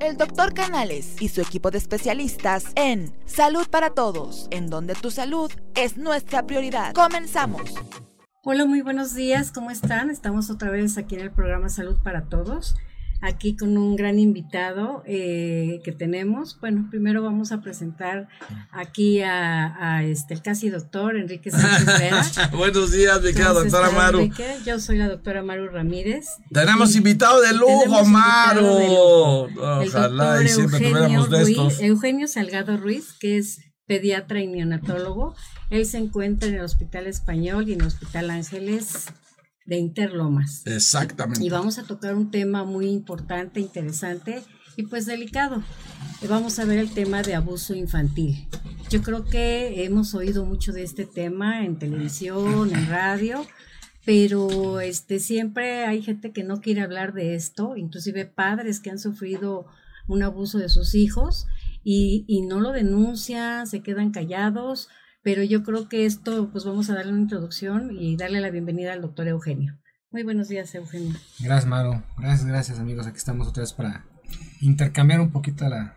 El doctor Canales y su equipo de especialistas en Salud para Todos, en donde tu salud es nuestra prioridad. Comenzamos. Hola, muy buenos días, ¿cómo están? Estamos otra vez aquí en el programa Salud para Todos aquí con un gran invitado eh, que tenemos. Bueno, primero vamos a presentar aquí a, este el casi doctor Enrique Sánchez Vera. Buenos días, mi querida doctora Maru. Yo soy la doctora Maru Ramírez. Tenemos invitado de lujo, Maru. Ojalá y siempre tuviéramos de estos. Eugenio Salgado Ruiz, que es pediatra y neonatólogo. Él se encuentra en el Hospital Español y en el Hospital Ángeles de Interlomas. Exactamente. Y vamos a tocar un tema muy importante, interesante y pues delicado. Vamos a ver el tema de abuso infantil. Yo creo que hemos oído mucho de este tema en televisión, en radio, pero este siempre hay gente que no quiere hablar de esto, inclusive padres que han sufrido un abuso de sus hijos y, y no lo denuncian, se quedan callados pero yo creo que esto, pues vamos a darle una introducción y darle la bienvenida al doctor Eugenio. Muy buenos días, Eugenio. Gracias, Maro. Gracias, gracias, amigos. Aquí estamos otra vez para intercambiar un poquito la,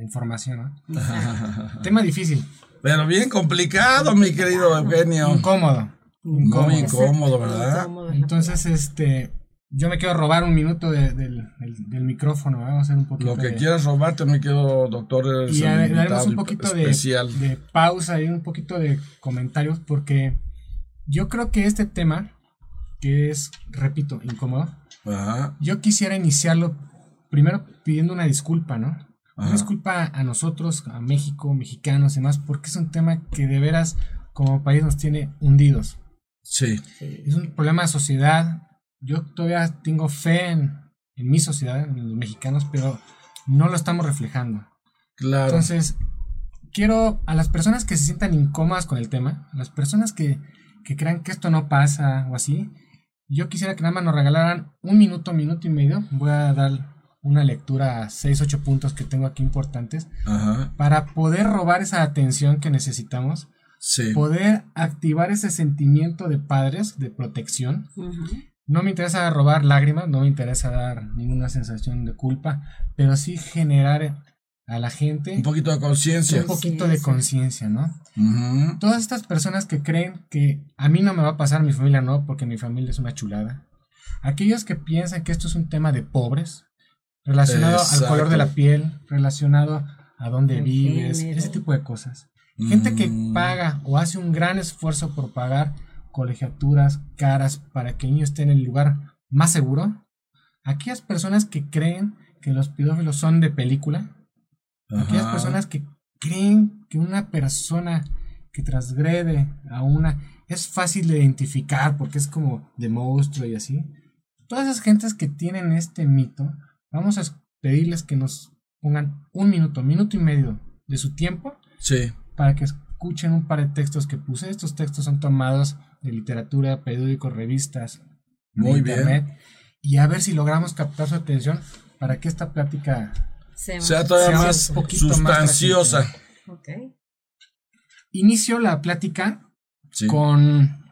información. ¿no? Tema difícil. Pero bien complicado, mi querido Eugenio. Incómodo. Incómodo, Muy incómodo, ¿verdad? Entonces, este, yo me quiero robar un minuto del, del, micrófono, vamos a hacer un poquito Lo que quieras robarte, me quedo, doctor. Y daremos un poquito de, de, pausa y un poquito de comentarios, porque yo creo que este tema, que es, repito, incómodo, yo quisiera iniciarlo primero pidiendo una disculpa, ¿no? Una disculpa a nosotros, a México, mexicanos y demás, porque es un tema que de veras como país nos tiene hundidos. Sí. Es un problema de sociedad, yo todavía tengo fe en, mi sociedad, en los mexicanos, pero no lo estamos reflejando. Claro. Entonces, quiero a las personas que se sientan incómodas con el tema, a las personas que, que crean que esto no pasa o así, yo quisiera que nada más nos regalaran un minuto, minuto y medio. Voy a dar una lectura a seis, ocho puntos que tengo aquí importantes para poder robar esa atención que necesitamos. Sí. Poder activar ese sentimiento de padres, de protección. No me interesa robar lágrimas, no me interesa dar ninguna sensación de culpa, pero sí generar a la gente un poquito de conciencia. Un poquito de conciencia, ¿no? Todas estas personas que creen que a mí no me va a pasar, mi familia no, porque mi familia es una chulada. Aquellos que piensan que esto es un tema de pobres, relacionado al color de la piel, relacionado a dónde vives, ese tipo de cosas. Gente que paga o hace un gran esfuerzo por pagar colegiaturas caras para que el niño esté en el lugar más seguro. Aquellas personas que creen que los pedófilos son de película. Aquellas personas que creen que una persona que transgrede a una es fácil de identificar porque es como de monstruo y así. Todas esas gentes que tienen este mito, vamos a pedirles que nos pongan un minuto, minuto y medio de su tiempo sí. para que escuchen un par de textos que puse. Estos textos son tomados de literatura, periódicos, revistas, Muy internet, bien. y a ver si logramos captar su atención para que esta plática sea, todavía más sustanciosa. Inicio la plática con,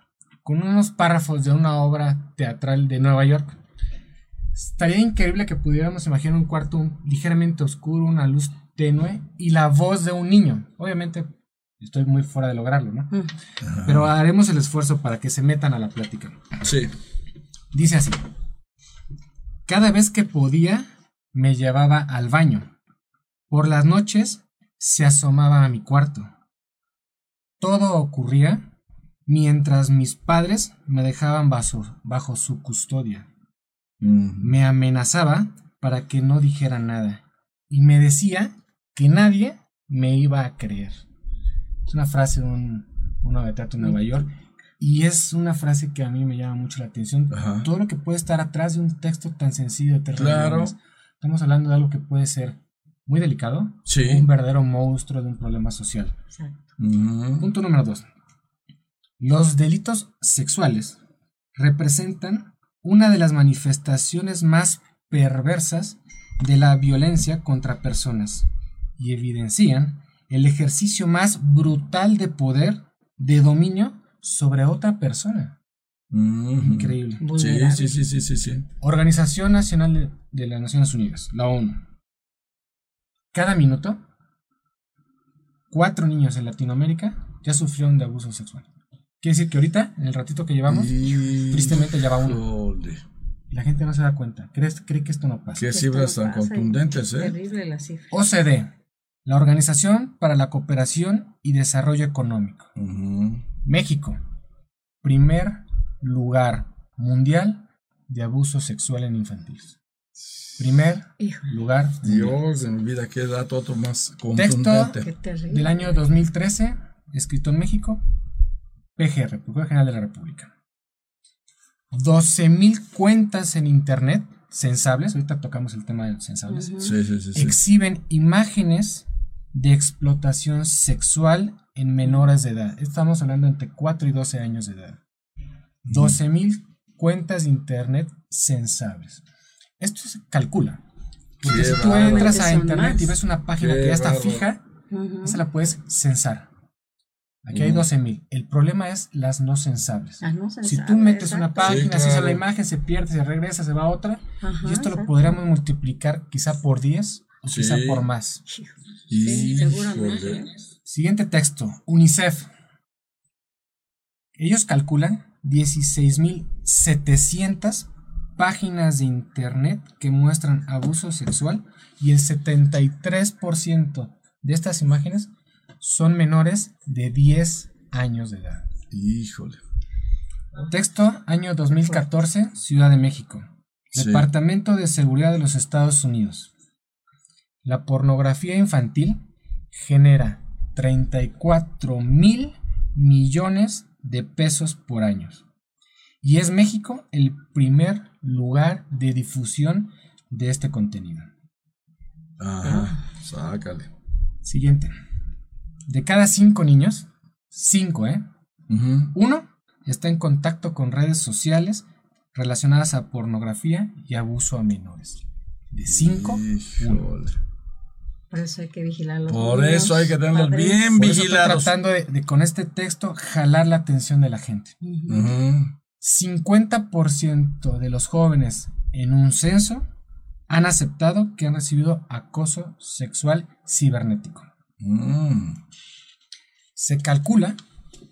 con unos párrafos de una obra teatral de Nueva York. Estaría increíble que pudiéramos imaginar un cuarto ligeramente oscuro, una luz tenue y la voz de un niño. Obviamente Estoy muy fuera de lograrlo, ¿no? Pero haremos el esfuerzo para que se metan a la plática. Sí. Dice así. Cada vez que podía, me llevaba al baño. Por las noches, se asomaba a mi cuarto. Todo ocurría mientras mis padres me dejaban bajo, bajo su custodia. Me amenazaba para que no dijera nada y me decía que nadie me iba a creer. Es una frase de un, uno de teatro en Nueva York. Y es una frase que a mí me llama mucho la atención. Todo lo que puede estar atrás de un texto tan sencillo de Claro. Estamos hablando de algo que puede ser muy delicado. Sí. Un verdadero monstruo de un problema social. Punto número dos. Los delitos sexuales representan una de las manifestaciones más perversas de la violencia contra personas y evidencian el ejercicio más brutal de poder, de dominio sobre otra persona. Increíble. Sí, sí, sí, sí, sí, Organización Nacional de, las Naciones Unidas, la ONU. cada minuto, cuatro niños en Latinoamérica ya sufrieron de abuso sexual. Quiere decir que ahorita, en el ratito que llevamos, tristemente ya va uno. La gente no se da cuenta. ¿Cree, cree que esto no pasa? Qué cifras tan contundentes, ¿eh? Terrible la cifra. OCDE, la Organización para la Cooperación y Desarrollo Económico. México, primer lugar mundial de abuso sexual en infantiles. Primer lugar. Dios de mi vida, qué dato otro más contundente. Texto del año 2013, escrito en México, PGR, Procuraduría General de la República. 12.000 cuentas en Internet sensables, ahorita tocamos el tema de sensables, exhiben imágenes de explotación sexual en menores de edad. Estamos hablando entre 4 y 12 años de edad. 12.000 cuentas de Internet sensables. Esto se calcula. Porque si tú entras a Internet y ves una página que ya está fija, esa la puedes censar. Aquí hay 12.000. El problema es las no sensables. si tú metes una página, si sale la imagen, se pierde, se regresa, se va a otra. y esto lo podríamos multiplicar quizá por 10 o quizá por más. Sí, seguramente. Siguiente texto. UNICEF. Ellos calculan 16.700 páginas de internet que muestran abuso sexual y el 73% de estas imágenes son menores de 10 años de edad. Híjole. Texto, año 2014, Ciudad de México. Departamento de Seguridad de los Estados Unidos. La pornografía infantil genera 34 mil millones de pesos por año. Y es México el primer lugar de difusión de este contenido. Ajá, sácale. Siguiente. De cada cinco niños, cinco, ¿eh? Uno está en contacto con redes sociales relacionadas a pornografía y abuso a menores. De cinco, uno. Por eso hay que vigilarlos. Por eso hay que tenerlos bien vigilados. tratando de, con este texto, jalar la atención de la gente. 50% de los jóvenes en un censo han aceptado que han recibido acoso sexual cibernético. Mm. Se calcula,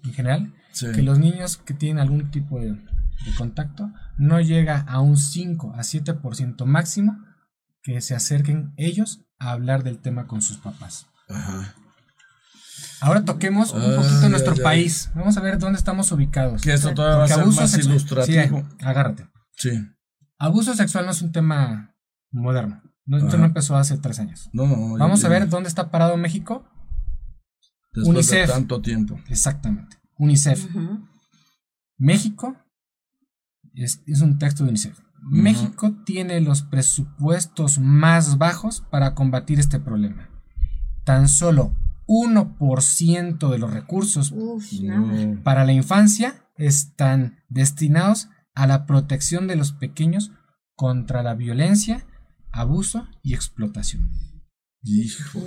en general, que los niños que tienen algún tipo de, de contacto no llega a un 5 a 7% máximo que se acerquen ellos a hablar del tema con sus papás. Ajá. Ahora toquemos un poquito nuestro país. Vamos a ver dónde estamos ubicados. Que esto todavía va a ser más ilustrativo. Sí, agárrate. Sí. Abuso sexual no es un tema moderno. No, esto no empezó hace tres años. No, no, Vamos a ver dónde está parado México. Después UNICEF. De tanto tiempo. Exactamente. UNICEF. México es, es, un texto de UNICEF. México tiene los presupuestos más bajos para combatir este problema. Tan solo 1% de los recursos para la infancia están destinados a la protección de los pequeños contra la violencia, abuso y explotación. Hijo.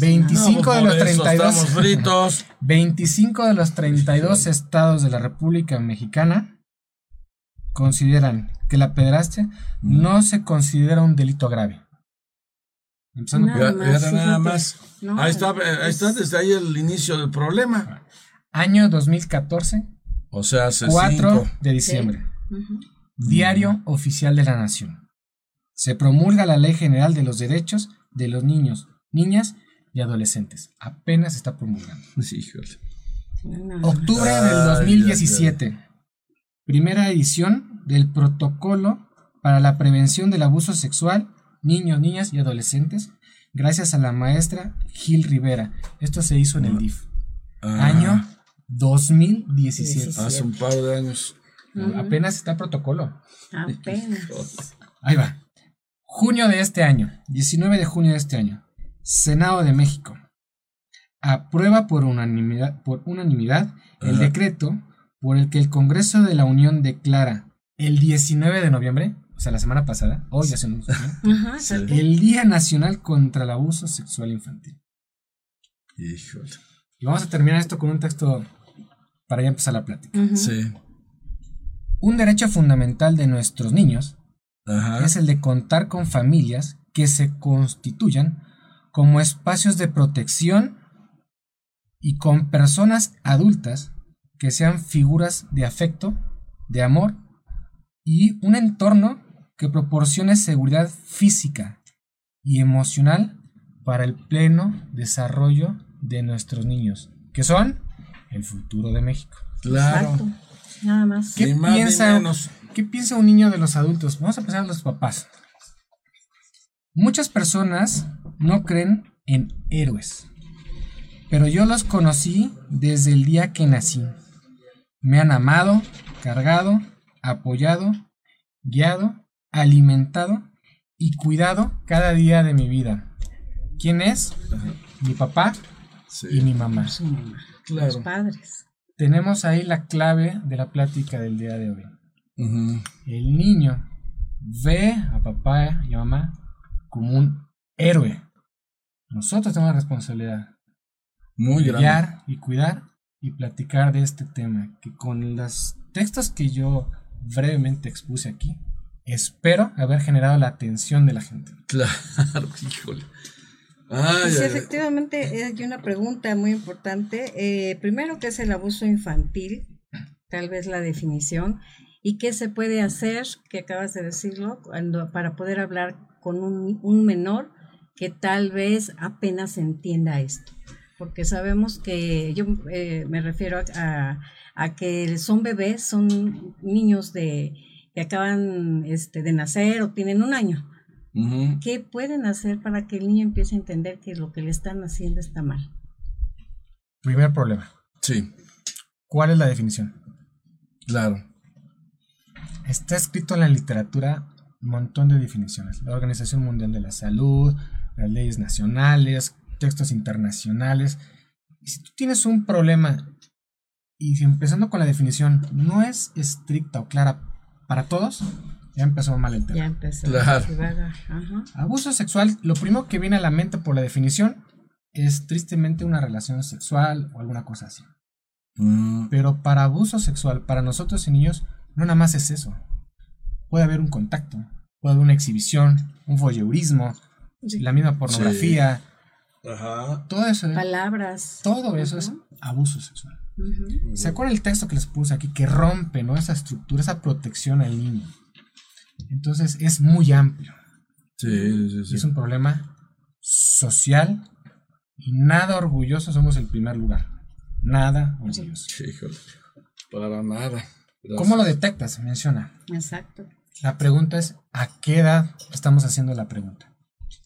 25 de los 32 25 de los 32 estados de la República Mexicana consideran que la pederastia no se considera un delito grave. Empezando nada más. ahí, está, ahí está desde ahí el inicio del problema. Año 2014. O sea, hace 4 de diciembre. Diario Oficial de la Nación. Se promulga la Ley General de los Derechos de los Niños, Niñas y Adolescentes. Apenas está promulgando. Octubre del 2017. Primera edición del Protocolo para la Prevención del Abuso Sexual, Niños, Niñas y Adolescentes, gracias a la maestra Gil Rivera. Esto se hizo en el DIF. Ah. Año 2017. Hace un par de años. Apenas está el protocolo. Apenas. Ahí va. Junio de este año, 19 de junio de este año. Senado de México. Aprueba por unanimidad, por unanimidad el decreto por el que el Congreso de la Unión declara el 19 de noviembre, o sea, la semana pasada, hoy ya se nos el Día Nacional contra el Abuso Sexual Infantil. Híjole. Y vamos a terminar esto con un texto para ya empezar la plática. Sí. Un derecho fundamental de nuestros niños es el de contar con familias que se constituyan como espacios de protección y con personas adultas que sean figuras de afecto, de amor y un entorno que proporcione seguridad física y emocional para el pleno desarrollo de nuestros niños, que son el futuro de México. Claro. Nada más. ¿Qué, piensa, ¿Qué piensa un niño de los adultos? Vamos a pensar en los papás. Muchas personas no creen en héroes, pero yo los conocí desde el día que nací. Me han amado, cargado, apoyado, guiado, alimentado y cuidado cada día de mi vida. ¿Quién es? Mi papá y mi mamá. Claro. Los padres. Tenemos ahí la clave de la plática del día de hoy. El niño ve a papá y a mamá como un héroe. Nosotros tenemos la responsabilidad muy de guiar y cuidar y platicar de este tema, que con los textos que yo brevemente expuse aquí, espero haber generado la atención de la gente. Claro, híjole. sí, efectivamente hay una pregunta muy importante. Eh, primero, ¿qué es el abuso infantil? Tal vez la definición. ¿Y qué se puede hacer, que acabas de decirlo, cuando, para poder hablar con un, un menor que tal vez apenas entienda esto? Porque sabemos que yo eh, me refiero a, a, que son bebés, son niños de que acaban este, de nacer o tienen un año. ¿Qué pueden hacer para que el niño empiece a entender que lo que le están haciendo está mal? Primer problema. Sí. ¿Cuál es la definición? Claro. Está escrito en la literatura un montón de definiciones. La Organización Mundial de la Salud, las leyes nacionales, textos internacionales. Y si tú tienes un problema y empezando con la definición no es estricta o clara para todos, ya empezó mal el tema. Ya empezó. Abuso sexual, lo primero que viene a la mente por la definición es tristemente una relación sexual o alguna cosa así. Mm. Pero para abuso sexual, para nosotros y niños, no nada más es eso. Puede haber un contacto, puede haber una exhibición, un voyeurismo, la misma pornografía. Todo eso. Palabras. Todo eso es abuso sexual. ¿Se acuerdan el texto que les puse aquí? Que rompe ¿no? esa estructura, esa protección al niño. Entonces es muy amplio. Sí, sí, sí. Es un problema social y nada orgulloso somos el primer lugar. Nada orgulloso. Híjole, para nada. ¿Cómo lo detectas? Menciona. Exacto. La pregunta es, ¿a qué edad estamos haciendo la pregunta?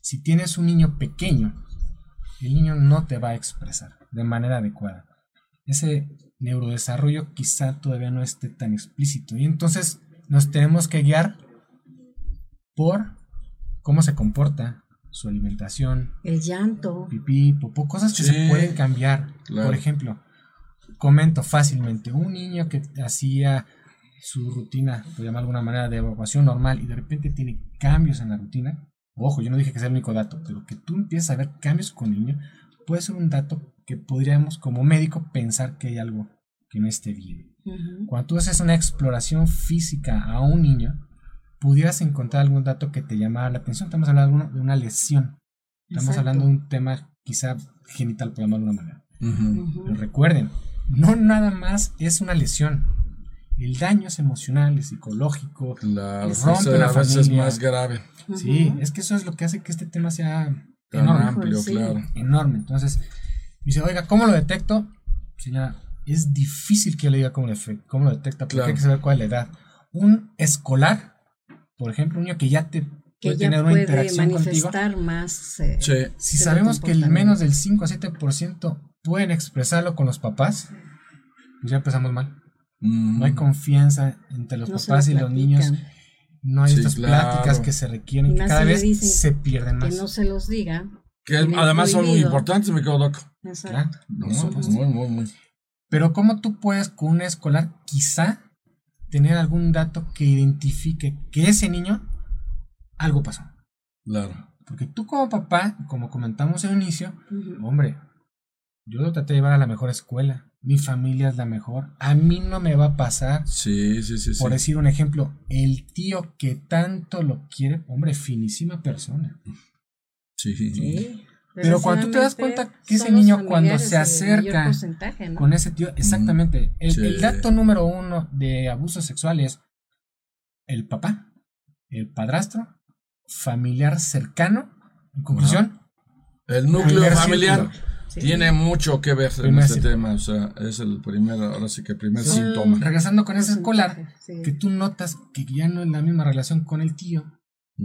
Si tienes un niño pequeño, el niño no te va a expresar de manera adecuada. Ese neurodesarrollo quizá todavía no esté tan explícito. Y entonces nos tenemos que guiar por cómo se comporta, su alimentación, el llanto, pipí, popó, cosas que se pueden cambiar. Por ejemplo, comento fácilmente, un niño que hacía su rutina, por llamar de alguna manera, de evacuación normal y de repente tiene cambios en la rutina, ojo, yo no dije que sea el único dato, pero que tú empieces a ver cambios con el niño, puede ser un dato que podríamos como médico pensar que hay algo que no esté bien. Cuando tú haces una exploración física a un niño, pudieras encontrar algún dato que te llamara la atención. Estamos hablando de una lesión. Estamos hablando de un tema quizá genital, por llamarlo de una manera. Pero recuerden, no nada más es una lesión. El daño es emocional, es psicológico, claro, rompe una familia. es más grave. Sí, es que eso es lo que hace que este tema sea enorme, amplio, claro. Enorme. Entonces, dice, oiga, ¿cómo lo detecto? Señora, es difícil que yo le diga cómo lo, cómo lo detecta, porque hay que saber cuál es la edad. Un escolar, por ejemplo, un niño que ya te puede tener una interacción contigo. más. Eh, si sabemos que el menos del 5 a 7% pueden expresarlo con los papás, pues ya empezamos mal. No hay confianza entre los papás y los niños. No hay estas pláticas que se requieren, que cada vez se pierden más. Que no se los diga. Que además son muy importantes, me quedo loco. Exacto. muy, muy, muy. Pero ¿cómo tú puedes con un escolar quizá tener algún dato que identifique que ese niño algo pasó? Claro. Porque tú como papá, como comentamos en el inicio, hombre, yo lo traté de llevar a la mejor escuela, mi familia es la mejor, a mí no me va a pasar. Sí, sí, sí. Por decir un ejemplo, el tío que tanto lo quiere, hombre, finísima persona. Sí. sí. Pero cuando tú te das cuenta que ese niño cuando se acerca con ese tío, exactamente, el, dato número uno de abuso sexual es el papá, el padrastro, familiar cercano, en conclusión. El núcleo familiar tiene mucho que ver en este tema, o sea, es el primer, ahora sí que el primer síntoma. Regresando con ese escolar, que tú notas que ya no es la misma relación con el tío,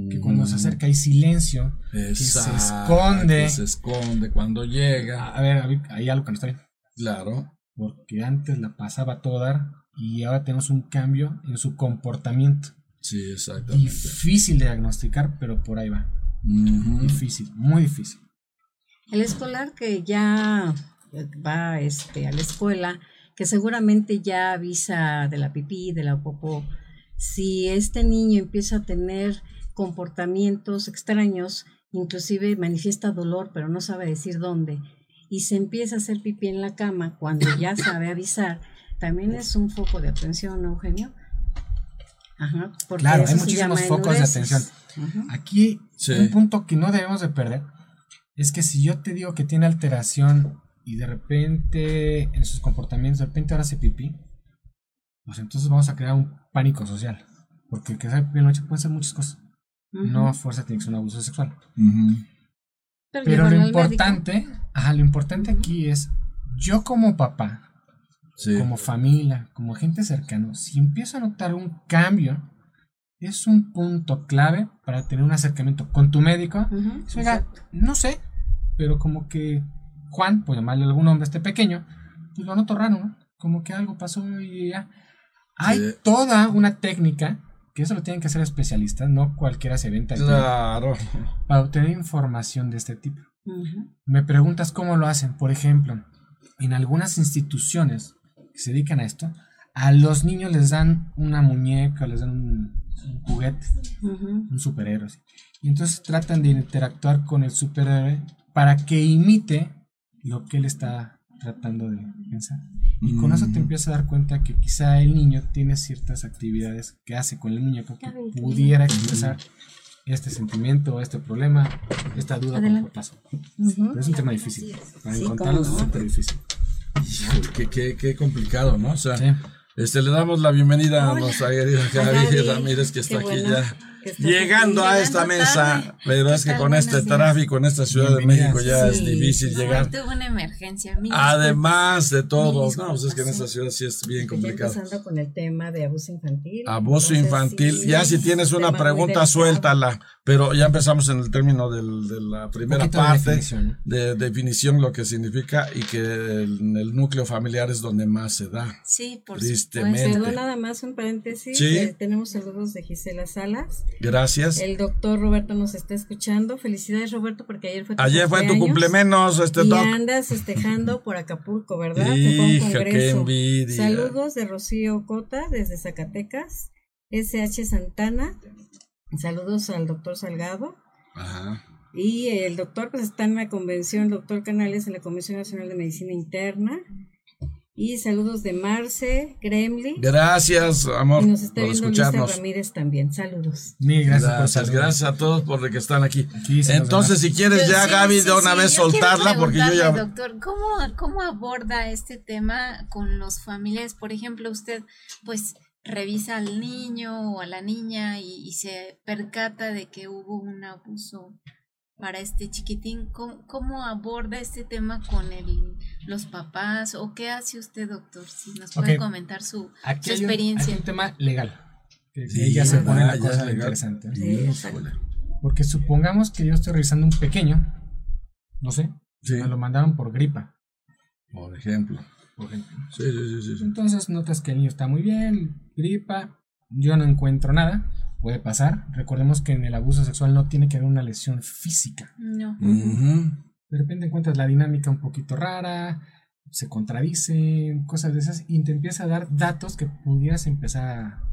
que cuando se acerca hay silencio, que se esconde. se esconde cuando llega. A ver, hay algo que no está bien. Claro. Porque antes la pasaba toda y ahora tenemos un cambio en su comportamiento. Sí, exactamente. Difícil de diagnosticar, pero por ahí va. Difícil, muy difícil. El escolar que ya va este, a la escuela, que seguramente ya avisa de la pipí, de la popó, si este niño empieza a tener comportamientos extraños, inclusive manifiesta dolor, pero no sabe decir dónde, y se empieza a hacer pipí en la cama cuando ya sabe avisar, también es un foco de atención, ¿no, Eugenio? Ajá, claro, hay muchísimos focos de atención. Aquí, un punto que no debemos de perder es que si yo te digo que tiene alteración y de repente en sus comportamientos, de repente ahora hace pipí, pues entonces vamos a crear un pánico social. Porque el que sabe pipí en la noche puede ser muchas cosas. No a fuerza tiene que ser un abuso sexual. Pero, lo importante, ajá, lo importante aquí es, yo como papá, como familia, como gente cercana, si empiezo a notar un cambio, es un punto clave para tener un acercamiento con tu médico. no sé, pero como que Juan, pues llamarle algún nombre a este pequeño, pues lo noto raro, ¿no? Como que algo pasó y ya. Hay toda una técnica que eso lo tienen que hacer especialistas, no cualquiera se venta claro. para obtener información de este tipo. Me preguntas cómo lo hacen. Por ejemplo, en algunas instituciones que se dedican a esto, a los niños les dan una muñeca, les dan un, juguete, un superhéroe. Y entonces tratan de interactuar con el superhéroe para que imite lo que él está tratando de pensar. Y con eso te mm. empiezas a dar cuenta que quizá el niño tiene ciertas actividades que hace con el muñeco que pudiera expresar este sentimiento, este problema, esta duda por paso. es un tema difícil. Para encontrarlo es súper difícil. Qué, qué, qué, complicado, ¿no? O sea, este, le damos la bienvenida a nuestra querida Gaby Ramírez que está aquí ya llegando a esta mesa, pero es que con este tráfico en esta Ciudad de México ya es difícil llegar. Tuvo una emergencia. Además de todo, no, pues es que en esta ciudad sí es bien complicado. Empezando con el tema de abuso infantil. Abuso infantil, ya si tienes una pregunta, suéltala. Pero ya empezamos en el término del, de la primera parte de definición. lo que significa y que el, el, núcleo familiar es donde más se da. Sí, por tristemente. supuesto. nada más un paréntesis. ¿Sí? Eh, tenemos saludos de Gisela Salas. Gracias. El doctor Roberto nos está escuchando. Felicidades Roberto porque ayer fue tu Ayer fue tu cumplemenos, este Y andas festejando por Acapulco, ¿verdad? Hija, qué envidia. Saludos de Rocío Cota desde Zacatecas. SH Santana Saludos al doctor Salgado. Ajá. Y el doctor pues está en la convención, doctor Canales, en la Convención Nacional de Medicina Interna. Y saludos de Marce Gremlin. Gracias, amor, y nos está por viendo escucharnos. Ramírez también. Saludos. Mil gracias. Gracias, a todos por que están aquí. Entonces, si quieres ya, Gaby, de una vez soltarla, porque yo ya. Doctor, ¿cómo, ¿cómo aborda este tema con los familiares? Por ejemplo, usted, pues revisa al niño o a la niña y, se percata de que hubo un abuso para este chiquitín, ¿cómo, aborda este tema con el, los papás o qué hace usted, doctor? Si nos puede comentar su, experiencia. Hay un, tema legal. Que, ya se pone una cosa interesante. Porque supongamos que yo estoy revisando un pequeño, no sé, me lo mandaron por gripa. Por ejemplo. Sí, sí, sí, sí, Entonces notas que el niño está muy bien, gripa, yo no encuentro nada, puede pasar. Recordemos que en el abuso sexual no tiene que haber una lesión física. No. De repente encuentras la dinámica un poquito rara, se contradicen, cosas de esas, y te empieza a dar datos que pudieras empezar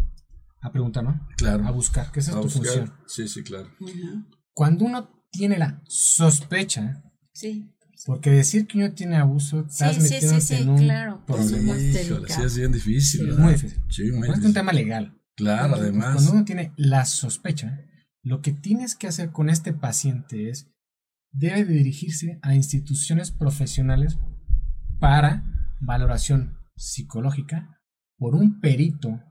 a, preguntar, ¿no? Claro. A buscar, que esa es tu función. Sí, sí, claro. Cuando uno tiene la sospecha, sí. Porque decir que uno tiene abuso, estás sí, metiéndote sí, sí, en un claro, problema. sí, es bien difícil. Es muy difícil. Sí, muy Es un tema legal. Claro, además. Cuando uno tiene la sospecha, lo que tienes que hacer con este paciente es debe dirigirse a instituciones profesionales para valoración psicológica por un perito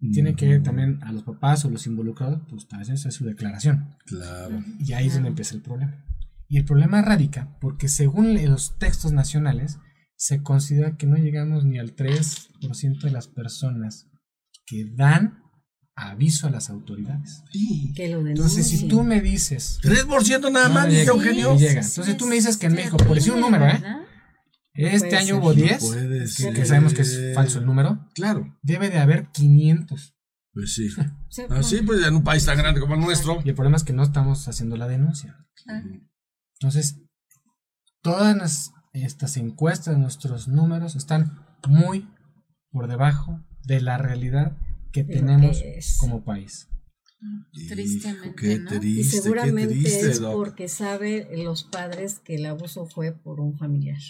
y tiene que ir también a los papás o los involucrados, pues tal vez es su declaración. Claro. Y ahí es donde empieza el problema. Y el problema radica porque según los textos nacionales se considera que no llegamos ni al 3% de las personas que dan aviso a las autoridades. Que lo Entonces, si tú me dices... 3% nada más, llega, Eugenio. llega. Entonces, tú me dices que en México, por decir un número, ¿eh? Este año hubo 10, que, que, sabemos que es falso el número. Claro. Debe de haber 500. Pues sí. Así, pues en un país tan grande como el nuestro. Y el problema es que no estamos haciendo la denuncia. Entonces, todas estas encuestas, nuestros números están muy por debajo de la realidad que tenemos como país. Tristemente, ¿no? y seguramente es porque sabe los padres que el abuso fue por un familiar.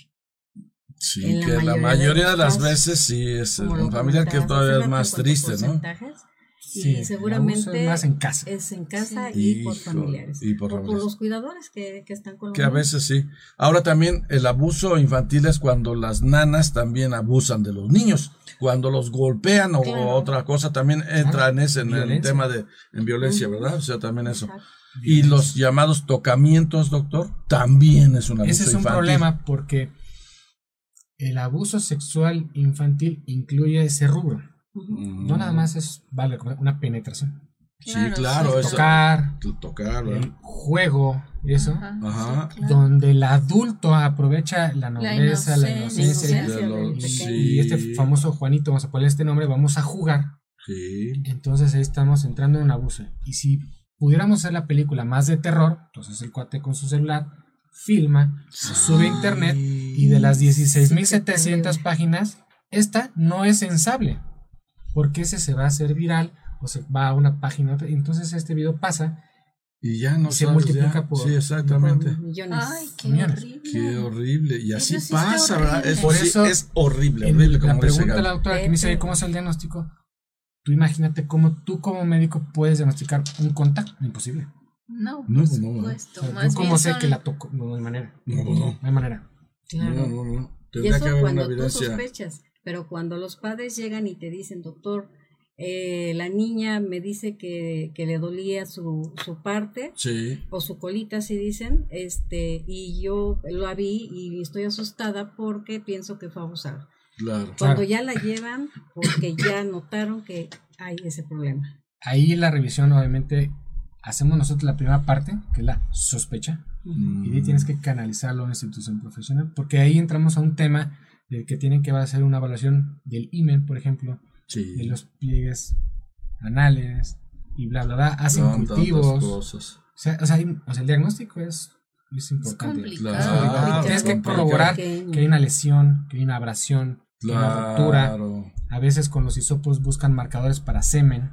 Sí, que la mayoría de las veces sí es un familiar que todavía es más triste, ¿no? y seguramente es más en casa. Es en casa y por familiares. Y por, los cuidadores que, que están con los Que a veces sí. Ahora también el abuso infantil es cuando las nanas también abusan de los niños. Cuando los golpean o otra cosa también entra en ese, en el tema de en violencia, ¿verdad? O sea, también eso. Y los llamados tocamientos, doctor, también es un abuso Ese es un problema porque el abuso sexual infantil incluye ese rubro. No nada más es vale, una penetración. Sí, claro, eso. Tocar, tocar, el juego, eso, Ajá, donde el adulto aprovecha la nobleza, la inocencia, y, este famoso Juanito, vamos a poner este nombre, vamos a jugar. Sí. Entonces ahí estamos entrando en un abuso. Y si pudiéramos hacer la película más de terror, entonces el cuate con su celular filma, sube a internet y de las 16.700 páginas, esta no es sensable porque ese se va a hacer viral o se va a una página, entonces este video pasa y ya no se multiplica por sí exactamente millones. Ay, qué horrible. Qué horrible y así pasa, ¿verdad? Es, por eso es horrible, horrible la pregunta de la doctora que me dice cómo es el diagnóstico. Tú imagínate cómo tú como médico puedes diagnosticar un contacto, imposible. No, no, por no, supuesto. ¿Tú cómo sé que la tocó? No, hay manera. No, no, no. hay manera. Claro. No, no, no. y eso cuando tú sospechas. Pero cuando los padres llegan y te dicen, doctor, eh, la niña me dice que, que le dolía su, su parte o su colita, si dicen, este, y yo la vi y estoy asustada porque pienso que fue abusada. Claro. Cuando ya la llevan, porque ya notaron que hay ese problema. Ahí la revisión, obviamente, hacemos nosotros la primera parte, que es la sospecha, y ahí tienes que canalizarlo a una institución profesional, porque ahí entramos a un tema que tienen que hacer una evaluación del IMEN, por ejemplo, de los pliegues anales y bla, bla, bla, hacen cultivos. O sea, o sea, el diagnóstico es, es importante. Tienes que corroborar que hay una lesión, que hay una abrasión, una ruptura. A veces con los hisopos buscan marcadores para semen.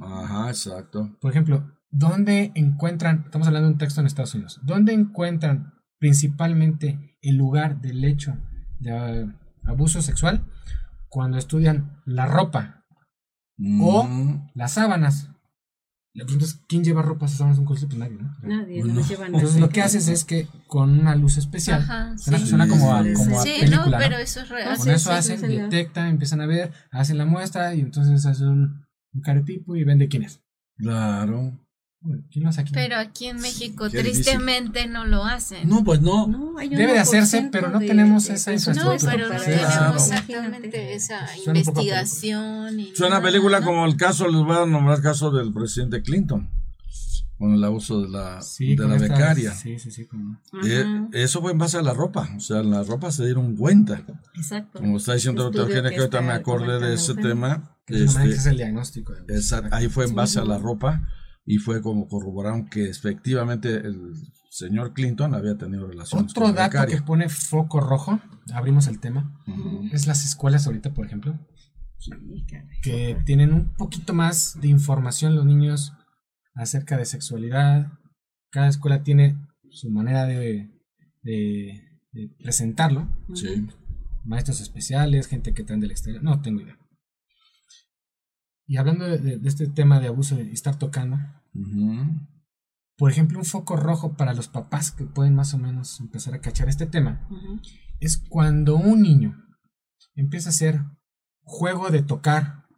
Ajá, exacto. Por ejemplo, ¿dónde encuentran, estamos hablando de un texto en Estados Unidos, ¿dónde encuentran principalmente el lugar del hecho de abuso sexual cuando estudian la ropa o mm. las sábanas. La pregunta es, ¿quién lleva ropa a sábanas un colegio? Pues nadie, ¿no? Nadie, no. lleva Entonces lo que haces es que con una luz especial, Ajá, suena, como a, como sí, película, no, pero eso es real. Con eso hacen, detectan, empiezan a ver, hacen la muestra y entonces hacen un, un caretipo y ven de quién es. Claro. Pero aquí en México tristemente no lo hacen. No, pues no. Debe de hacerse, pero no tenemos esa infraestructura. No, pero no tenemos exactamente esa investigación. Y Suena película como el caso, les voy a nombrar el caso del presidente Clinton con el abuso de la, de la becaria. Sí, sí, sí. Eh, eso fue en base a la ropa, o sea, la ropa se dieron cuenta. Exacto. Como está diciendo el doctor que ahorita me acordé de ese tema. Este, es el diagnóstico. ahí fue en base a la ropa y fue como corroboraron que efectivamente el señor Clinton había tenido relaciones Otro dato que pone foco rojo, abrimos el tema, es las escuelas ahorita, por ejemplo, que tienen un poquito más de información los niños acerca de sexualidad. Cada escuela tiene su manera de, de, presentarlo. Maestros especiales, gente que traen del exterior, no tengo idea. Y hablando de, este tema de abuso y estar tocando, por ejemplo, un foco rojo para los papás que pueden más o menos empezar a cachar este tema, es cuando un niño empieza a hacer juego de tocar.